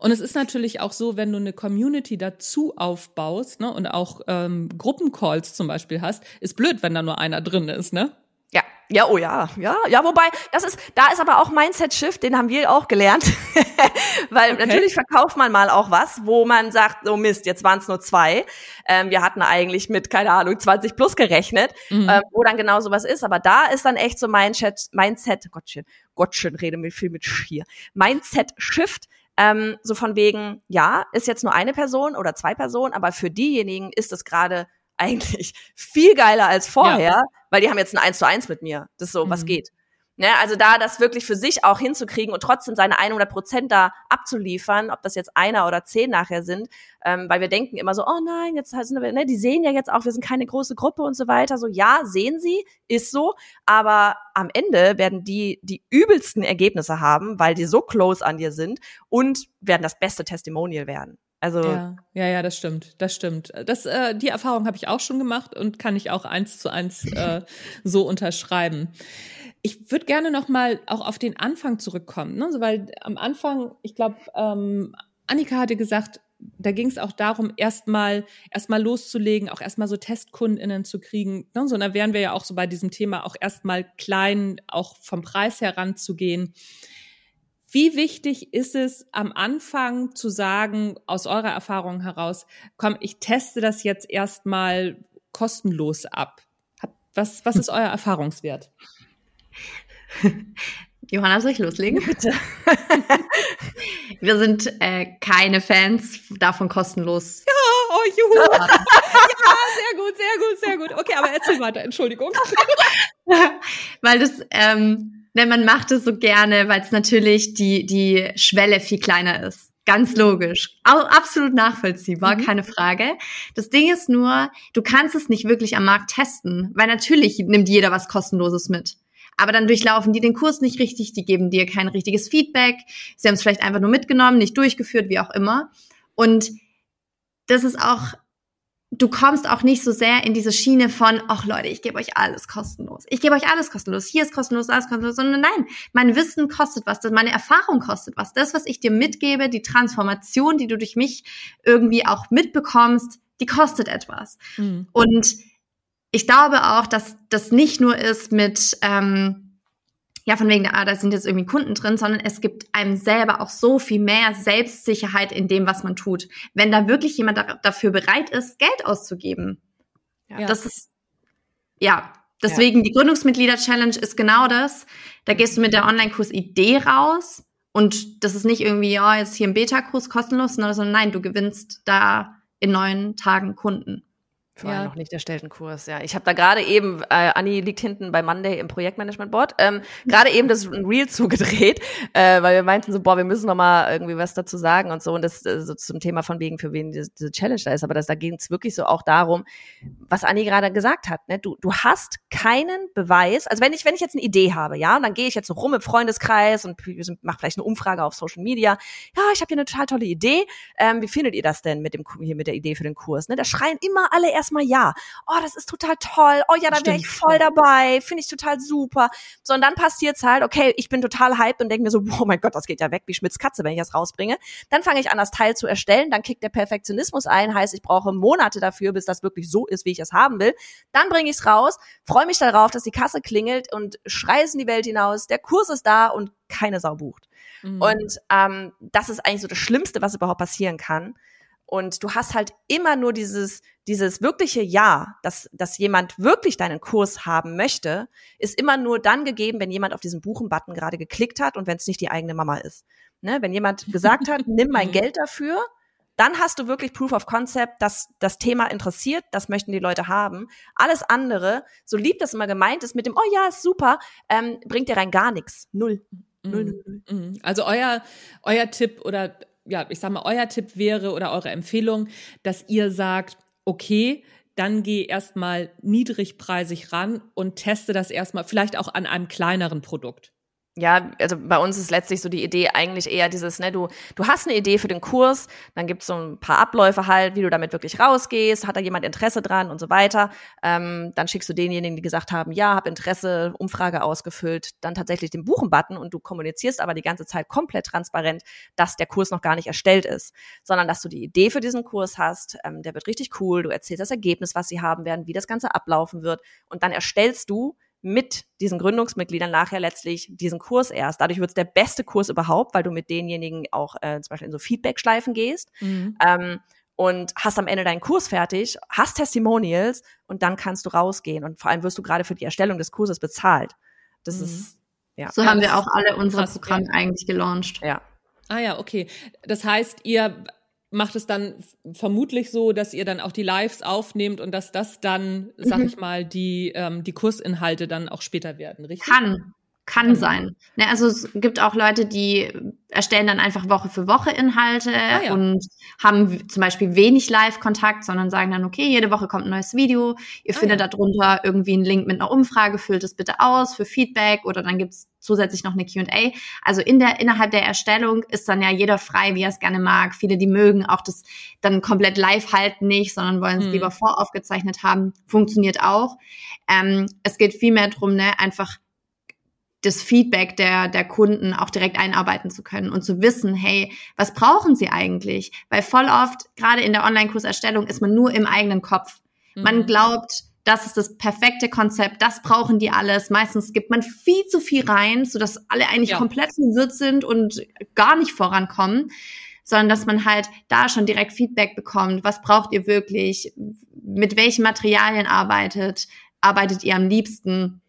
Und es ist natürlich auch so, wenn du eine Community dazu aufbaust ne, und auch ähm, Gruppencalls zum Beispiel hast, ist blöd, wenn da nur einer drin ist, ne? Ja, oh ja, ja, ja, wobei, das ist, da ist aber auch Mindset-Shift, den haben wir auch gelernt. Weil okay. natürlich verkauft man mal auch was, wo man sagt, oh Mist, jetzt waren es nur zwei. Ähm, wir hatten eigentlich mit, keine Ahnung, 20 plus gerechnet, mhm. ähm, wo dann genau sowas ist. Aber da ist dann echt so Mindset, Mindset, Gottchen, Gottchen, rede mit viel mit Schier. Mindset-Shift, ähm, so von wegen, ja, ist jetzt nur eine Person oder zwei Personen, aber für diejenigen ist es gerade eigentlich viel geiler als vorher, ja. weil die haben jetzt ein Eins zu eins mit mir. Das ist so, mhm. was geht. Ne, also da das wirklich für sich auch hinzukriegen und trotzdem seine 100 Prozent da abzuliefern, ob das jetzt einer oder zehn nachher sind, ähm, weil wir denken immer so, oh nein, jetzt sind wir, ne, die sehen ja jetzt auch, wir sind keine große Gruppe und so weiter. So ja, sehen sie, ist so, aber am Ende werden die die übelsten Ergebnisse haben, weil die so close an dir sind und werden das beste Testimonial werden. Also ja, ja, ja, das stimmt, das stimmt. Das, äh, die Erfahrung habe ich auch schon gemacht und kann ich auch eins zu eins äh, so unterschreiben. Ich würde gerne noch mal auch auf den Anfang zurückkommen, ne? so, weil am Anfang, ich glaube, ähm, Annika hatte gesagt, da ging es auch darum, erstmal erstmal loszulegen, auch erstmal so TestkundInnen zu kriegen. Ne? So, da wären wir ja auch so bei diesem Thema, auch erstmal klein, auch vom Preis heranzugehen. Wie wichtig ist es am Anfang zu sagen, aus eurer Erfahrung heraus, komm, ich teste das jetzt erstmal kostenlos ab? Was, was ist euer Erfahrungswert? Johanna, soll ich loslegen? Bitte. Wir sind äh, keine Fans davon kostenlos. Ja, oh juhu. ja, sehr gut, sehr gut, sehr gut. Okay, aber erzähl weiter, Entschuldigung. Weil das ähm, denn man macht es so gerne, weil es natürlich die, die Schwelle viel kleiner ist. Ganz logisch. absolut nachvollziehbar, mhm. keine Frage. Das Ding ist nur, du kannst es nicht wirklich am Markt testen, weil natürlich nimmt jeder was kostenloses mit. Aber dann durchlaufen die den Kurs nicht richtig, die geben dir kein richtiges Feedback. Sie haben es vielleicht einfach nur mitgenommen, nicht durchgeführt, wie auch immer. Und das ist auch du kommst auch nicht so sehr in diese Schiene von, ach Leute, ich gebe euch alles kostenlos. Ich gebe euch alles kostenlos. Hier ist kostenlos, da ist kostenlos. Sondern nein, mein Wissen kostet was, meine Erfahrung kostet was. Das, was ich dir mitgebe, die Transformation, die du durch mich irgendwie auch mitbekommst, die kostet etwas. Mhm. Und ich glaube auch, dass das nicht nur ist mit, ähm, ja, von wegen, ah, da sind jetzt irgendwie Kunden drin, sondern es gibt einem selber auch so viel mehr Selbstsicherheit in dem, was man tut. Wenn da wirklich jemand da, dafür bereit ist, Geld auszugeben. Ja. Das ist, ja, deswegen ja. die Gründungsmitglieder-Challenge ist genau das. Da gehst du mit der Online-Kurs-Idee raus und das ist nicht irgendwie, ja, jetzt hier ein Beta-Kurs kostenlos, sondern nein, du gewinnst da in neun Tagen Kunden. Für ja. einen noch nicht erstellten Kurs, ja. Ich habe da gerade eben, äh, Anni liegt hinten bei Monday im Projektmanagement Board, ähm, gerade eben das Reel zugedreht, äh, weil wir meinten so, boah, wir müssen noch mal irgendwie was dazu sagen und so und das äh, so zum Thema von wegen, für wen diese, diese Challenge da ist. Aber das, da ging es wirklich so auch darum, was Anni gerade gesagt hat. Ne? Du, du hast keinen Beweis. Also wenn ich, wenn ich jetzt eine Idee habe, ja, und dann gehe ich jetzt so rum im Freundeskreis und mache vielleicht eine Umfrage auf Social Media. Ja, ich habe hier eine total tolle Idee. Ähm, wie findet ihr das denn mit dem hier mit der Idee für den Kurs? Ne? Da schreien immer alle erst erstmal ja. Oh, das ist total toll. Oh ja, da wäre ich voll dabei. Finde ich total super. So, und dann passiert's halt, okay, ich bin total hyped und denke mir so, oh mein Gott, das geht ja weg wie Schmitz Katze, wenn ich das rausbringe. Dann fange ich an, das Teil zu erstellen. Dann kickt der Perfektionismus ein, heißt, ich brauche Monate dafür, bis das wirklich so ist, wie ich es haben will. Dann bringe ich es raus, freue mich darauf, dass die Kasse klingelt und schreie es in die Welt hinaus. Der Kurs ist da und keine Sau bucht. Mhm. Und ähm, das ist eigentlich so das Schlimmste, was überhaupt passieren kann. Und du hast halt immer nur dieses, dieses wirkliche Ja, dass, dass jemand wirklich deinen Kurs haben möchte, ist immer nur dann gegeben, wenn jemand auf diesen Buchen-Button gerade geklickt hat und wenn es nicht die eigene Mama ist. Ne? Wenn jemand gesagt hat, nimm mein Geld dafür, dann hast du wirklich Proof of Concept, dass das Thema interessiert, das möchten die Leute haben. Alles andere, so lieb das immer gemeint ist, mit dem, oh ja, ist super, ähm, bringt dir rein gar nichts. Null. Null, null, null. Mhm. Also euer, euer Tipp oder ja, ich sag mal, euer Tipp wäre oder eure Empfehlung, dass ihr sagt, okay, dann geh erstmal niedrigpreisig ran und teste das erstmal, vielleicht auch an einem kleineren Produkt ja, also bei uns ist letztlich so die Idee eigentlich eher dieses, ne, du, du hast eine Idee für den Kurs, dann gibt's so ein paar Abläufe halt, wie du damit wirklich rausgehst, hat da jemand Interesse dran und so weiter. Ähm, dann schickst du denjenigen, die gesagt haben, ja, hab Interesse, Umfrage ausgefüllt, dann tatsächlich den Buchen-Button und du kommunizierst aber die ganze Zeit komplett transparent, dass der Kurs noch gar nicht erstellt ist, sondern dass du die Idee für diesen Kurs hast, ähm, der wird richtig cool, du erzählst das Ergebnis, was sie haben werden, wie das Ganze ablaufen wird und dann erstellst du mit diesen Gründungsmitgliedern nachher letztlich diesen Kurs erst. Dadurch wird es der beste Kurs überhaupt, weil du mit denjenigen auch äh, zum Beispiel in so Feedback-Schleifen gehst. Mhm. Ähm, und hast am Ende deinen Kurs fertig, hast Testimonials und dann kannst du rausgehen. Und vor allem wirst du gerade für die Erstellung des Kurses bezahlt. Das mhm. ist, ja. So haben wir auch alle unsere Programme eigentlich gelauncht. Ja. Ah ja, okay. Das heißt, ihr macht es dann vermutlich so, dass ihr dann auch die Lives aufnehmt und dass das dann, sag mhm. ich mal, die, ähm, die Kursinhalte dann auch später werden, richtig? Kann, kann sein. Ne, also es gibt auch Leute, die erstellen dann einfach Woche für Woche Inhalte ah, ja. und haben zum Beispiel wenig Live-Kontakt, sondern sagen dann, okay, jede Woche kommt ein neues Video, ihr ah, findet ja. darunter irgendwie einen Link mit einer Umfrage, füllt es bitte aus für Feedback oder dann gibt's zusätzlich noch eine Q&A. Also in der, innerhalb der Erstellung ist dann ja jeder frei, wie er es gerne mag. Viele, die mögen auch das dann komplett live halten nicht, sondern wollen es hm. lieber voraufgezeichnet haben. Funktioniert auch. Ähm, es geht vielmehr drum, ne, einfach das Feedback der, der Kunden auch direkt einarbeiten zu können und zu wissen, hey, was brauchen sie eigentlich? Weil voll oft, gerade in der Online-Kurserstellung, ist man nur im eigenen Kopf. Mhm. Man glaubt, das ist das perfekte Konzept, das brauchen die alles. Meistens gibt man viel zu viel rein, sodass alle eigentlich ja. komplett verwirrt sind und gar nicht vorankommen, sondern dass man halt da schon direkt Feedback bekommt. Was braucht ihr wirklich? Mit welchen Materialien arbeitet? Arbeitet ihr am liebsten?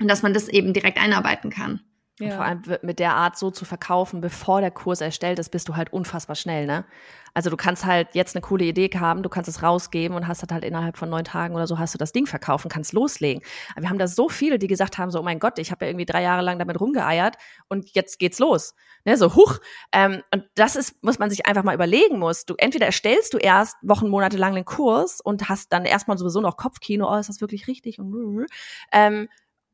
Und dass man das eben direkt einarbeiten kann. Ja. Und vor allem mit der Art so zu verkaufen, bevor der Kurs erstellt ist, bist du halt unfassbar schnell, ne? Also du kannst halt jetzt eine coole Idee haben, du kannst es rausgeben und hast halt innerhalb von neun Tagen oder so hast du das Ding verkaufen, kannst loslegen. Aber wir haben da so viele, die gesagt haben, so, oh mein Gott, ich habe ja irgendwie drei Jahre lang damit rumgeeiert und jetzt geht's los. Ne, so huch. Ähm, und das ist, muss man sich einfach mal überlegen muss. Du entweder erstellst du erst Wochen, Monate lang den Kurs und hast dann erstmal sowieso noch Kopfkino, oh, ist das wirklich richtig? Und, ähm,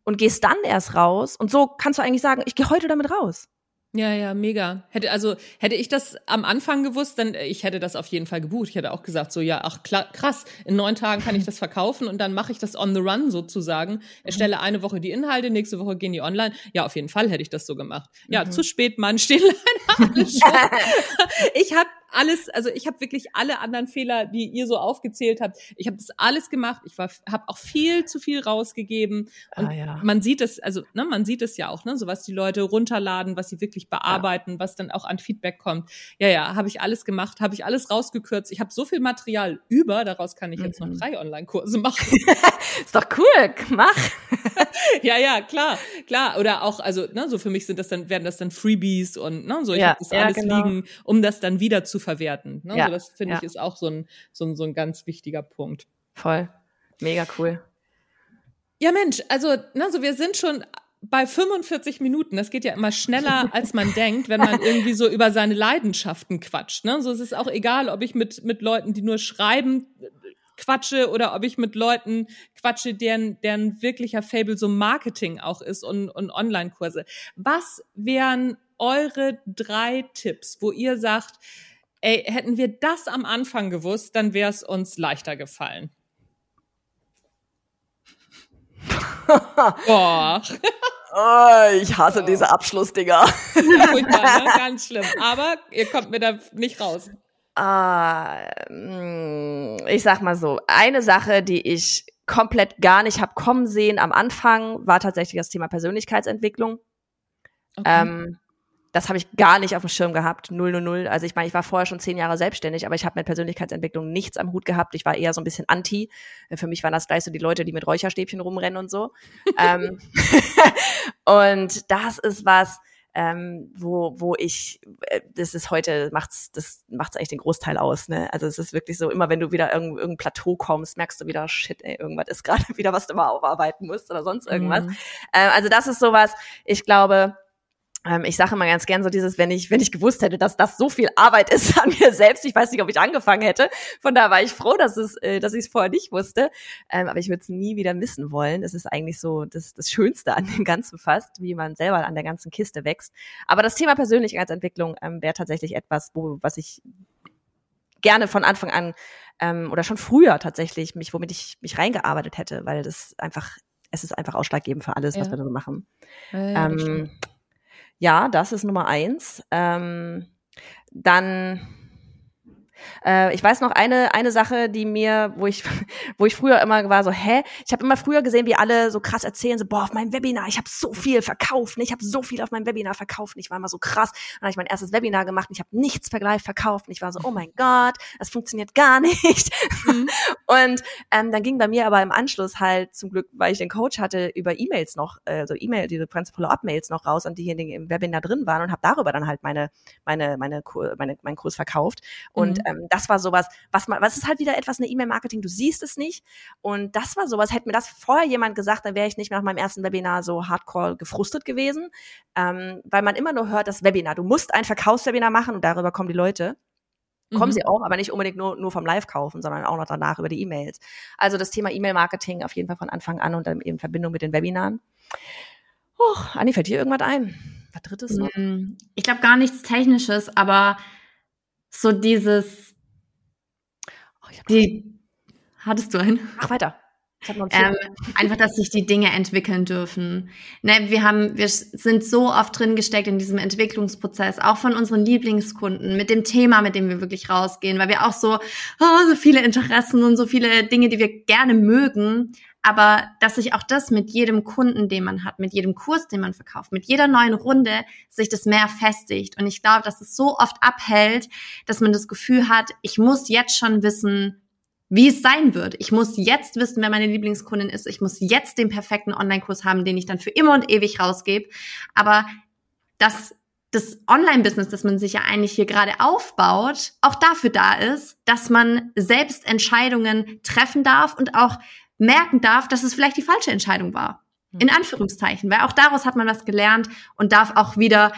und gehst dann erst raus. Und so kannst du eigentlich sagen, ich gehe heute damit raus. Ja, ja, mega. Hätte also hätte ich das am Anfang gewusst, dann ich hätte das auf jeden Fall gebucht. Ich hätte auch gesagt so ja, ach krass, in neun Tagen kann ich das verkaufen und dann mache ich das on the run sozusagen. Erstelle eine Woche die Inhalte, nächste Woche gehen die online. Ja, auf jeden Fall hätte ich das so gemacht. Ja, mhm. zu spät, Mann, stehen leider alle schon. ich habe alles, also ich habe wirklich alle anderen Fehler, die ihr so aufgezählt habt, ich habe das alles gemacht. Ich war, habe auch viel zu viel rausgegeben und ah, ja. man sieht es, also ne, man sieht es ja auch, ne, so was die Leute runterladen, was sie wirklich bearbeiten, ja. was dann auch an Feedback kommt. Ja, ja, habe ich alles gemacht, habe ich alles rausgekürzt. Ich habe so viel Material über, daraus kann ich jetzt mhm. noch drei Online-Kurse machen. Ist doch cool, mach. ja, ja, klar, klar. Oder auch, also ne, so für mich sind das dann werden das dann Freebies und ne, so ich ja, habe das alles genau. liegen, um das dann wieder zu verwerten. Ne? Ja, so, das finde ja. ich ist auch so ein, so, ein, so ein ganz wichtiger Punkt. Voll. Mega cool. Ja, Mensch, also, ne, so wir sind schon bei 45 Minuten, das geht ja immer schneller, als man denkt, wenn man irgendwie so über seine Leidenschaften quatscht. Ne? So es ist auch egal, ob ich mit, mit Leuten, die nur schreiben, quatsche oder ob ich mit Leuten quatsche, deren, deren wirklicher Fable so Marketing auch ist und, und Online-Kurse. Was wären eure drei Tipps, wo ihr sagt, ey, hätten wir das am Anfang gewusst, dann wäre es uns leichter gefallen. Boah. Oh, ich hasse oh. diese Abschlussdinger. Furchtbar, ne? Ganz schlimm. Aber ihr kommt mir da nicht raus. Ah, ich sag mal so, eine Sache, die ich komplett gar nicht hab kommen sehen am Anfang, war tatsächlich das Thema Persönlichkeitsentwicklung. Okay. Ähm, das habe ich gar nicht auf dem Schirm gehabt, null, null, null. Also ich meine, ich war vorher schon zehn Jahre selbstständig, aber ich habe mit Persönlichkeitsentwicklung nichts am Hut gehabt. Ich war eher so ein bisschen anti. Für mich waren das gleich so die Leute, die mit Räucherstäbchen rumrennen und so. ähm, und das ist was, ähm, wo, wo ich, äh, das ist heute, macht's, das macht's eigentlich den Großteil aus, ne? Also es ist wirklich so, immer wenn du wieder irgend, irgendein Plateau kommst, merkst du wieder, shit, ey, irgendwas ist gerade wieder, was du mal aufarbeiten musst oder sonst irgendwas. Mhm. Ähm, also das ist sowas, ich glaube, ich sage immer ganz gern so dieses, wenn ich, wenn ich gewusst hätte, dass das so viel Arbeit ist an mir selbst, ich weiß nicht, ob ich angefangen hätte. Von da war ich froh, dass es, äh, dass ich es vorher nicht wusste. Ähm, aber ich würde es nie wieder missen wollen. Es ist eigentlich so das, das Schönste an dem Ganzen fast, wie man selber an der ganzen Kiste wächst. Aber das Thema Persönlichkeitsentwicklung ähm, wäre tatsächlich etwas, wo, was ich gerne von Anfang an ähm, oder schon früher tatsächlich mich, womit ich mich reingearbeitet hätte, weil das einfach, es ist einfach ausschlaggebend für alles, ja. was wir da machen. Ja, ja, ähm, ja, das ist Nummer eins. Ähm, dann äh, ich weiß noch eine eine Sache, die mir, wo ich wo ich früher immer war so, hä, ich habe immer früher gesehen, wie alle so krass erzählen, so boah, auf meinem Webinar, ich habe so viel verkauft, ne? ich habe so viel auf meinem Webinar verkauft, ich war immer so krass. Dann habe ich mein erstes Webinar gemacht, und ich habe nichts Vergleich verkauft, und ich war so, oh mein Gott, das funktioniert gar nicht. Mhm. Und ähm, dann ging bei mir aber im Anschluss halt zum Glück, weil ich den Coach hatte, über E-Mails noch, also E-Mail, diese Principal Up Mails noch raus an diejenigen im Webinar drin waren und habe darüber dann halt meine meine meine, meine meinen Kurs verkauft und mhm. Ähm, das war sowas, was man, was ist halt wieder etwas eine E-Mail-Marketing, du siehst es nicht. Und das war sowas, hätte mir das vorher jemand gesagt, dann wäre ich nicht nach meinem ersten Webinar so hardcore gefrustet gewesen, ähm, weil man immer nur hört, das Webinar, du musst ein Verkaufswebinar machen und darüber kommen die Leute. Kommen mhm. sie auch, aber nicht unbedingt nur, nur vom Live-Kaufen, sondern auch noch danach über die E-Mails. Also das Thema E-Mail-Marketing auf jeden Fall von Anfang an und dann in Verbindung mit den Webinaren. Oh, Anni, fällt dir irgendwas ein? Was drittes noch? Mm, ich glaube gar nichts Technisches, aber so dieses die, hattest du einen? Ach, weiter. Ähm, einfach, dass sich die Dinge entwickeln dürfen. Ne, wir haben, wir sind so oft drin gesteckt in diesem Entwicklungsprozess, auch von unseren Lieblingskunden, mit dem Thema, mit dem wir wirklich rausgehen, weil wir auch so, oh, so viele Interessen und so viele Dinge, die wir gerne mögen, aber dass sich auch das mit jedem Kunden, den man hat, mit jedem Kurs, den man verkauft, mit jeder neuen Runde, sich das mehr festigt. Und ich glaube, dass es so oft abhält, dass man das Gefühl hat, ich muss jetzt schon wissen, wie es sein wird. Ich muss jetzt wissen, wer meine Lieblingskundin ist. Ich muss jetzt den perfekten Online-Kurs haben, den ich dann für immer und ewig rausgebe. Aber das, das Online-Business, das man sich ja eigentlich hier gerade aufbaut, auch dafür da ist, dass man selbst Entscheidungen treffen darf und auch merken darf, dass es vielleicht die falsche Entscheidung war. Hm. In Anführungszeichen, weil auch daraus hat man was gelernt und darf auch wieder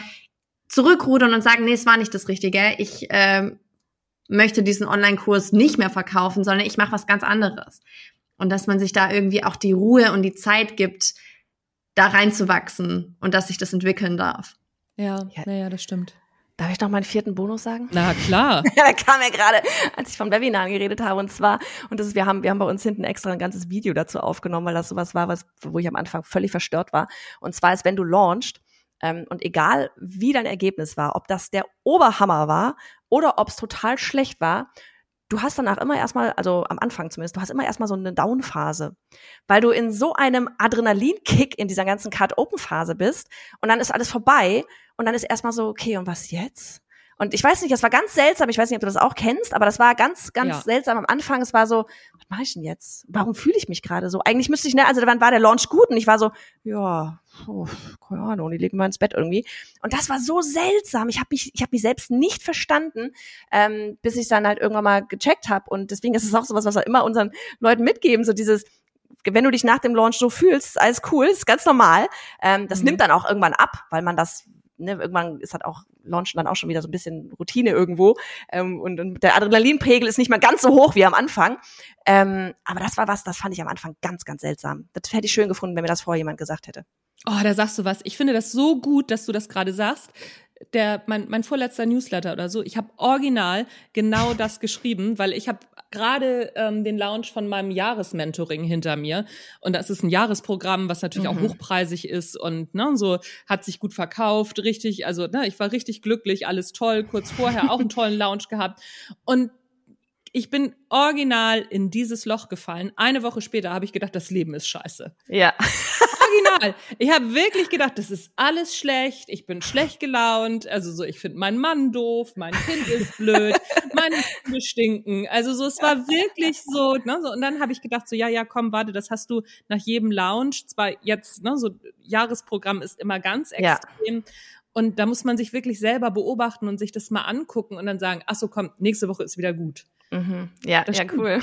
zurückrudern und sagen, nee, es war nicht das Richtige. Ich ähm, möchte diesen Online-Kurs nicht mehr verkaufen, sondern ich mache was ganz anderes. Und dass man sich da irgendwie auch die Ruhe und die Zeit gibt, da reinzuwachsen und dass sich das entwickeln darf. Ja, ja, naja, das stimmt. Darf ich noch meinen vierten Bonus sagen? Na klar. da kam ja gerade, als ich von Webinaren geredet habe, und zwar, und das ist, wir haben, wir haben bei uns hinten extra ein ganzes Video dazu aufgenommen, weil das sowas war, was, wo ich am Anfang völlig verstört war. Und zwar ist, wenn du launchst, ähm, und egal wie dein Ergebnis war, ob das der Oberhammer war oder ob es total schlecht war, du hast danach immer erstmal, also am Anfang zumindest, du hast immer erstmal so eine Down-Phase, weil du in so einem Adrenalinkick in dieser ganzen Card-Open-Phase bist und dann ist alles vorbei und dann ist erstmal so, okay, und was jetzt? Und ich weiß nicht, das war ganz seltsam, ich weiß nicht, ob du das auch kennst, aber das war ganz, ganz ja. seltsam am Anfang. Es war so, was mache ich denn jetzt? Warum fühle ich mich gerade so? Eigentlich müsste ich, ne, also dann war der Launch gut und ich war so, ja, oh, keine Ahnung, die legen mal ins Bett irgendwie. Und das war so seltsam. Ich habe mich, ich habe mich selbst nicht verstanden, ähm, bis ich dann halt irgendwann mal gecheckt habe. Und deswegen ist es auch sowas, was wir immer unseren Leuten mitgeben, so dieses, wenn du dich nach dem Launch so fühlst, ist alles cool, ist ganz normal. Ähm, das mhm. nimmt dann auch irgendwann ab, weil man das ne, irgendwann ist halt auch Launchen dann auch schon wieder so ein bisschen Routine irgendwo ähm, und, und der Adrenalinpegel ist nicht mehr ganz so hoch wie am Anfang. Ähm, aber das war was, das fand ich am Anfang ganz, ganz seltsam. Das hätte ich schön gefunden, wenn mir das vorher jemand gesagt hätte. Oh, da sagst du was. Ich finde das so gut, dass du das gerade sagst der mein, mein vorletzter Newsletter oder so, ich habe original genau das geschrieben, weil ich habe gerade ähm, den Launch von meinem Jahresmentoring hinter mir und das ist ein Jahresprogramm, was natürlich mhm. auch hochpreisig ist und ne, so hat sich gut verkauft, richtig, also ne, ich war richtig glücklich, alles toll, kurz vorher auch einen tollen Launch gehabt und ich bin original in dieses Loch gefallen. Eine Woche später habe ich gedacht, das Leben ist scheiße. Ja. Original. Ich habe wirklich gedacht, das ist alles schlecht. Ich bin schlecht gelaunt. Also so, ich finde meinen Mann doof, mein Kind ist blöd, meine Kinder stinken. Also so, es war wirklich so, ne, so. Und dann habe ich gedacht, so, ja, ja, komm, warte, das hast du nach jedem Lounge. Zwar jetzt, ne, so Jahresprogramm ist immer ganz extrem. Ja. Und da muss man sich wirklich selber beobachten und sich das mal angucken und dann sagen, ach so, komm, nächste Woche ist wieder gut. Mhm. Ja, das ja, stimmt. cool.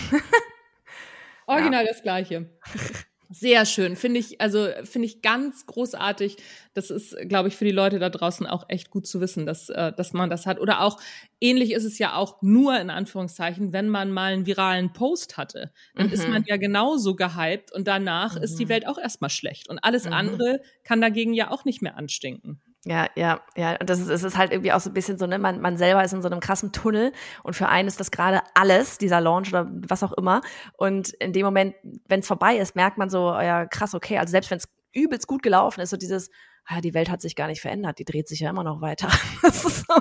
Original ja. das Gleiche. Sehr schön, finde ich, also finde ich ganz großartig. Das ist, glaube ich, für die Leute da draußen auch echt gut zu wissen, dass, äh, dass man das hat. Oder auch ähnlich ist es ja auch nur in Anführungszeichen, wenn man mal einen viralen Post hatte, dann mhm. ist man ja genauso gehypt und danach mhm. ist die mhm. Welt auch erstmal schlecht und alles mhm. andere kann dagegen ja auch nicht mehr anstinken. Ja, ja, ja. Und das ist, es ist halt irgendwie auch so ein bisschen so, ne, man, man selber ist in so einem krassen Tunnel und für einen ist das gerade alles, dieser Launch oder was auch immer. Und in dem Moment, wenn es vorbei ist, merkt man so, ja, krass, okay, also selbst wenn es übelst gut gelaufen ist, so dieses, ah, die Welt hat sich gar nicht verändert, die dreht sich ja immer noch weiter. Das ist, so,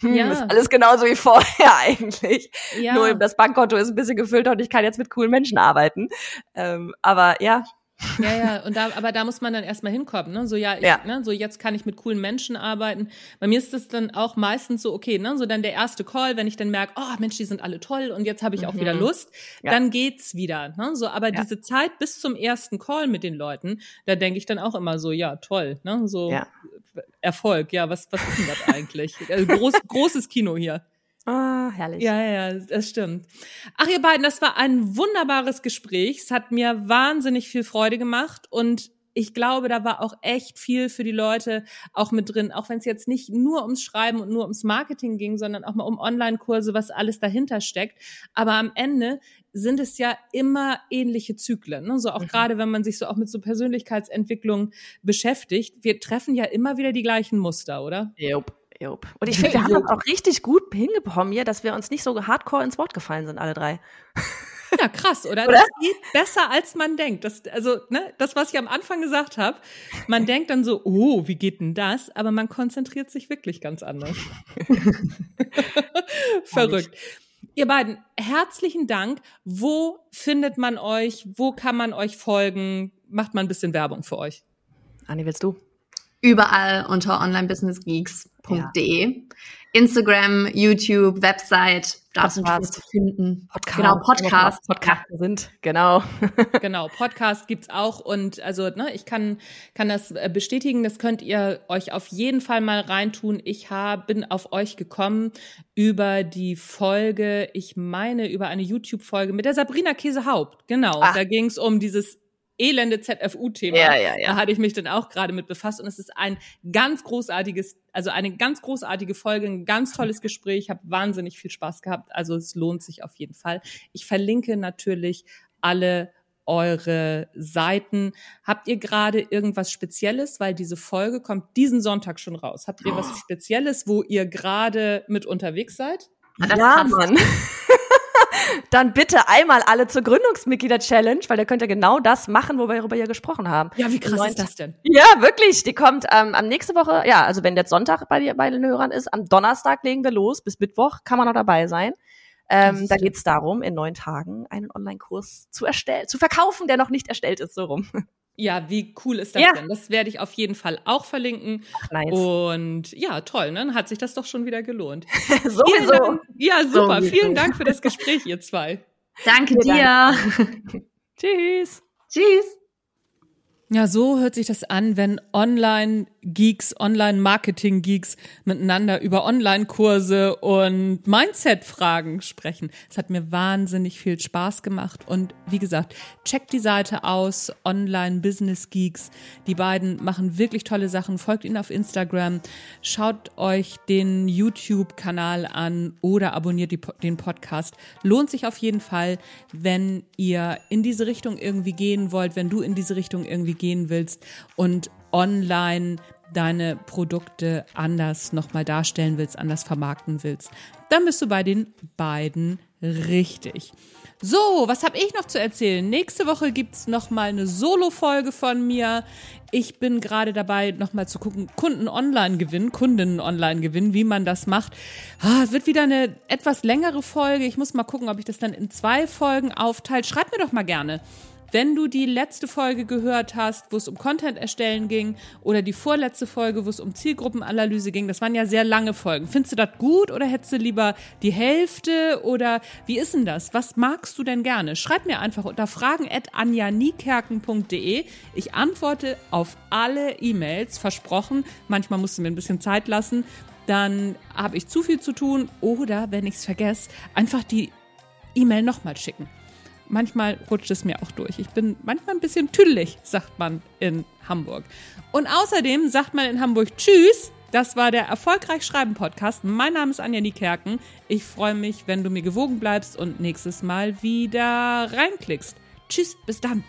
hm, ja. ist alles genauso wie vorher eigentlich. Ja. Nur das Bankkonto ist ein bisschen gefüllter und ich kann jetzt mit coolen Menschen arbeiten. Ähm, aber ja, ja, ja, und da, aber da muss man dann erstmal hinkommen, ne? So, ja, ich, ja. Ne? so jetzt kann ich mit coolen Menschen arbeiten. Bei mir ist das dann auch meistens so, okay, ne? So dann der erste Call, wenn ich dann merke, oh Mensch, die sind alle toll und jetzt habe ich auch mhm. wieder Lust, ja. dann geht's wieder. Ne? So, aber ja. diese Zeit bis zum ersten Call mit den Leuten, da denke ich dann auch immer so, ja, toll, ne? So Erfolg, ja, was, was ist denn das eigentlich? Also groß, großes Kino hier. Ah, herrlich. Ja, ja, das stimmt. Ach, ihr beiden, das war ein wunderbares Gespräch. Es hat mir wahnsinnig viel Freude gemacht und ich glaube, da war auch echt viel für die Leute auch mit drin, auch wenn es jetzt nicht nur ums Schreiben und nur ums Marketing ging, sondern auch mal um Online-Kurse, was alles dahinter steckt. Aber am Ende sind es ja immer ähnliche Zyklen. Ne? So auch mhm. gerade, wenn man sich so auch mit so Persönlichkeitsentwicklung beschäftigt, wir treffen ja immer wieder die gleichen Muster, oder? Jupp. Jupp. Und ich finde, wir haben das auch richtig gut hingekommen hier, dass wir uns nicht so hardcore ins Wort gefallen sind, alle drei. Ja, krass, oder? oder? Das geht besser, als man denkt. Das, also, ne, das, was ich am Anfang gesagt habe, man denkt dann so, oh, wie geht denn das? Aber man konzentriert sich wirklich ganz anders. Verrückt. Ihr beiden, herzlichen Dank. Wo findet man euch? Wo kann man euch folgen? Macht mal ein bisschen Werbung für euch. Anni, willst du? Überall unter onlinebusinessgeeks.de. Ja. Instagram, YouTube, Website, da sind wir zu finden. Podcast. Genau, Podcast. Podcast sind, genau. genau, Podcast gibt's auch und also ne, ich kann kann das äh, bestätigen, das könnt ihr euch auf jeden Fall mal reintun. Ich hab, bin auf euch gekommen über die Folge, ich meine über eine YouTube Folge mit der Sabrina Käsehaupt. Genau, Ach. da ging's um dieses elende ZFU-Thema. Ja, ja, ja. Da hatte ich mich dann auch gerade mit befasst und es ist ein ganz großartiges, also eine ganz großartige Folge, ein ganz tolles Gespräch. Ich habe wahnsinnig viel Spaß gehabt. Also es lohnt sich auf jeden Fall. Ich verlinke natürlich alle eure Seiten. Habt ihr gerade irgendwas Spezielles, weil diese Folge kommt diesen Sonntag schon raus? Habt ihr was oh. Spezielles, wo ihr gerade mit unterwegs seid? Ja, Mann. dann bitte einmal alle zur Gründungsmitglieder-Challenge, weil da könnt ihr genau das machen, worüber wir gesprochen haben. Ja, wie krass ist das denn? Ja, wirklich. Die kommt ähm, am nächste Woche, ja, also wenn jetzt Sonntag bei, dir, bei den Hörern ist, am Donnerstag legen wir los, bis Mittwoch kann man noch dabei sein. Ähm, da geht es darum, in neun Tagen einen Online-Kurs zu erstellen, zu verkaufen, der noch nicht erstellt ist, so rum. Ja, wie cool ist das ja. denn? Das werde ich auf jeden Fall auch verlinken. Ach, nice. Und ja, toll, ne? Dann hat sich das doch schon wieder gelohnt. Sowieso. Ja, super. Sowieso. Vielen Dank für das Gespräch, ihr zwei. Danke dir. Tschüss. Tschüss. Ja, so hört sich das an, wenn Online-Geeks, Online-Marketing-Geeks miteinander über Online-Kurse und Mindset-Fragen sprechen. Es hat mir wahnsinnig viel Spaß gemacht und wie gesagt, checkt die Seite aus, Online-Business-Geeks. Die beiden machen wirklich tolle Sachen. Folgt ihnen auf Instagram, schaut euch den YouTube-Kanal an oder abonniert die, den Podcast. Lohnt sich auf jeden Fall, wenn ihr in diese Richtung irgendwie gehen wollt, wenn du in diese Richtung irgendwie gehen willst und online deine Produkte anders nochmal darstellen willst, anders vermarkten willst, dann bist du bei den beiden richtig. So, was habe ich noch zu erzählen? Nächste Woche gibt's noch mal eine Solo-Folge von mir. Ich bin gerade dabei, noch mal zu gucken, Kunden online gewinnen, Kundinnen online gewinnen, wie man das macht. Ah, es wird wieder eine etwas längere Folge. Ich muss mal gucken, ob ich das dann in zwei Folgen aufteile. Schreib mir doch mal gerne wenn du die letzte Folge gehört hast, wo es um Content erstellen ging, oder die vorletzte Folge, wo es um Zielgruppenanalyse ging, das waren ja sehr lange Folgen. Findest du das gut oder hättest du lieber die Hälfte oder wie ist denn das? Was magst du denn gerne? Schreib mir einfach unter fragen.anjanikerken.de. Ich antworte auf alle E-Mails, versprochen. Manchmal musst du mir ein bisschen Zeit lassen. Dann habe ich zu viel zu tun oder, wenn ich es vergesse, einfach die E-Mail nochmal schicken manchmal rutscht es mir auch durch. Ich bin manchmal ein bisschen tüdelig, sagt man in Hamburg. Und außerdem sagt man in Hamburg Tschüss. Das war der Erfolgreich Schreiben Podcast. Mein Name ist Anja Niekerken. Ich freue mich, wenn du mir gewogen bleibst und nächstes Mal wieder reinklickst. Tschüss, bis dann.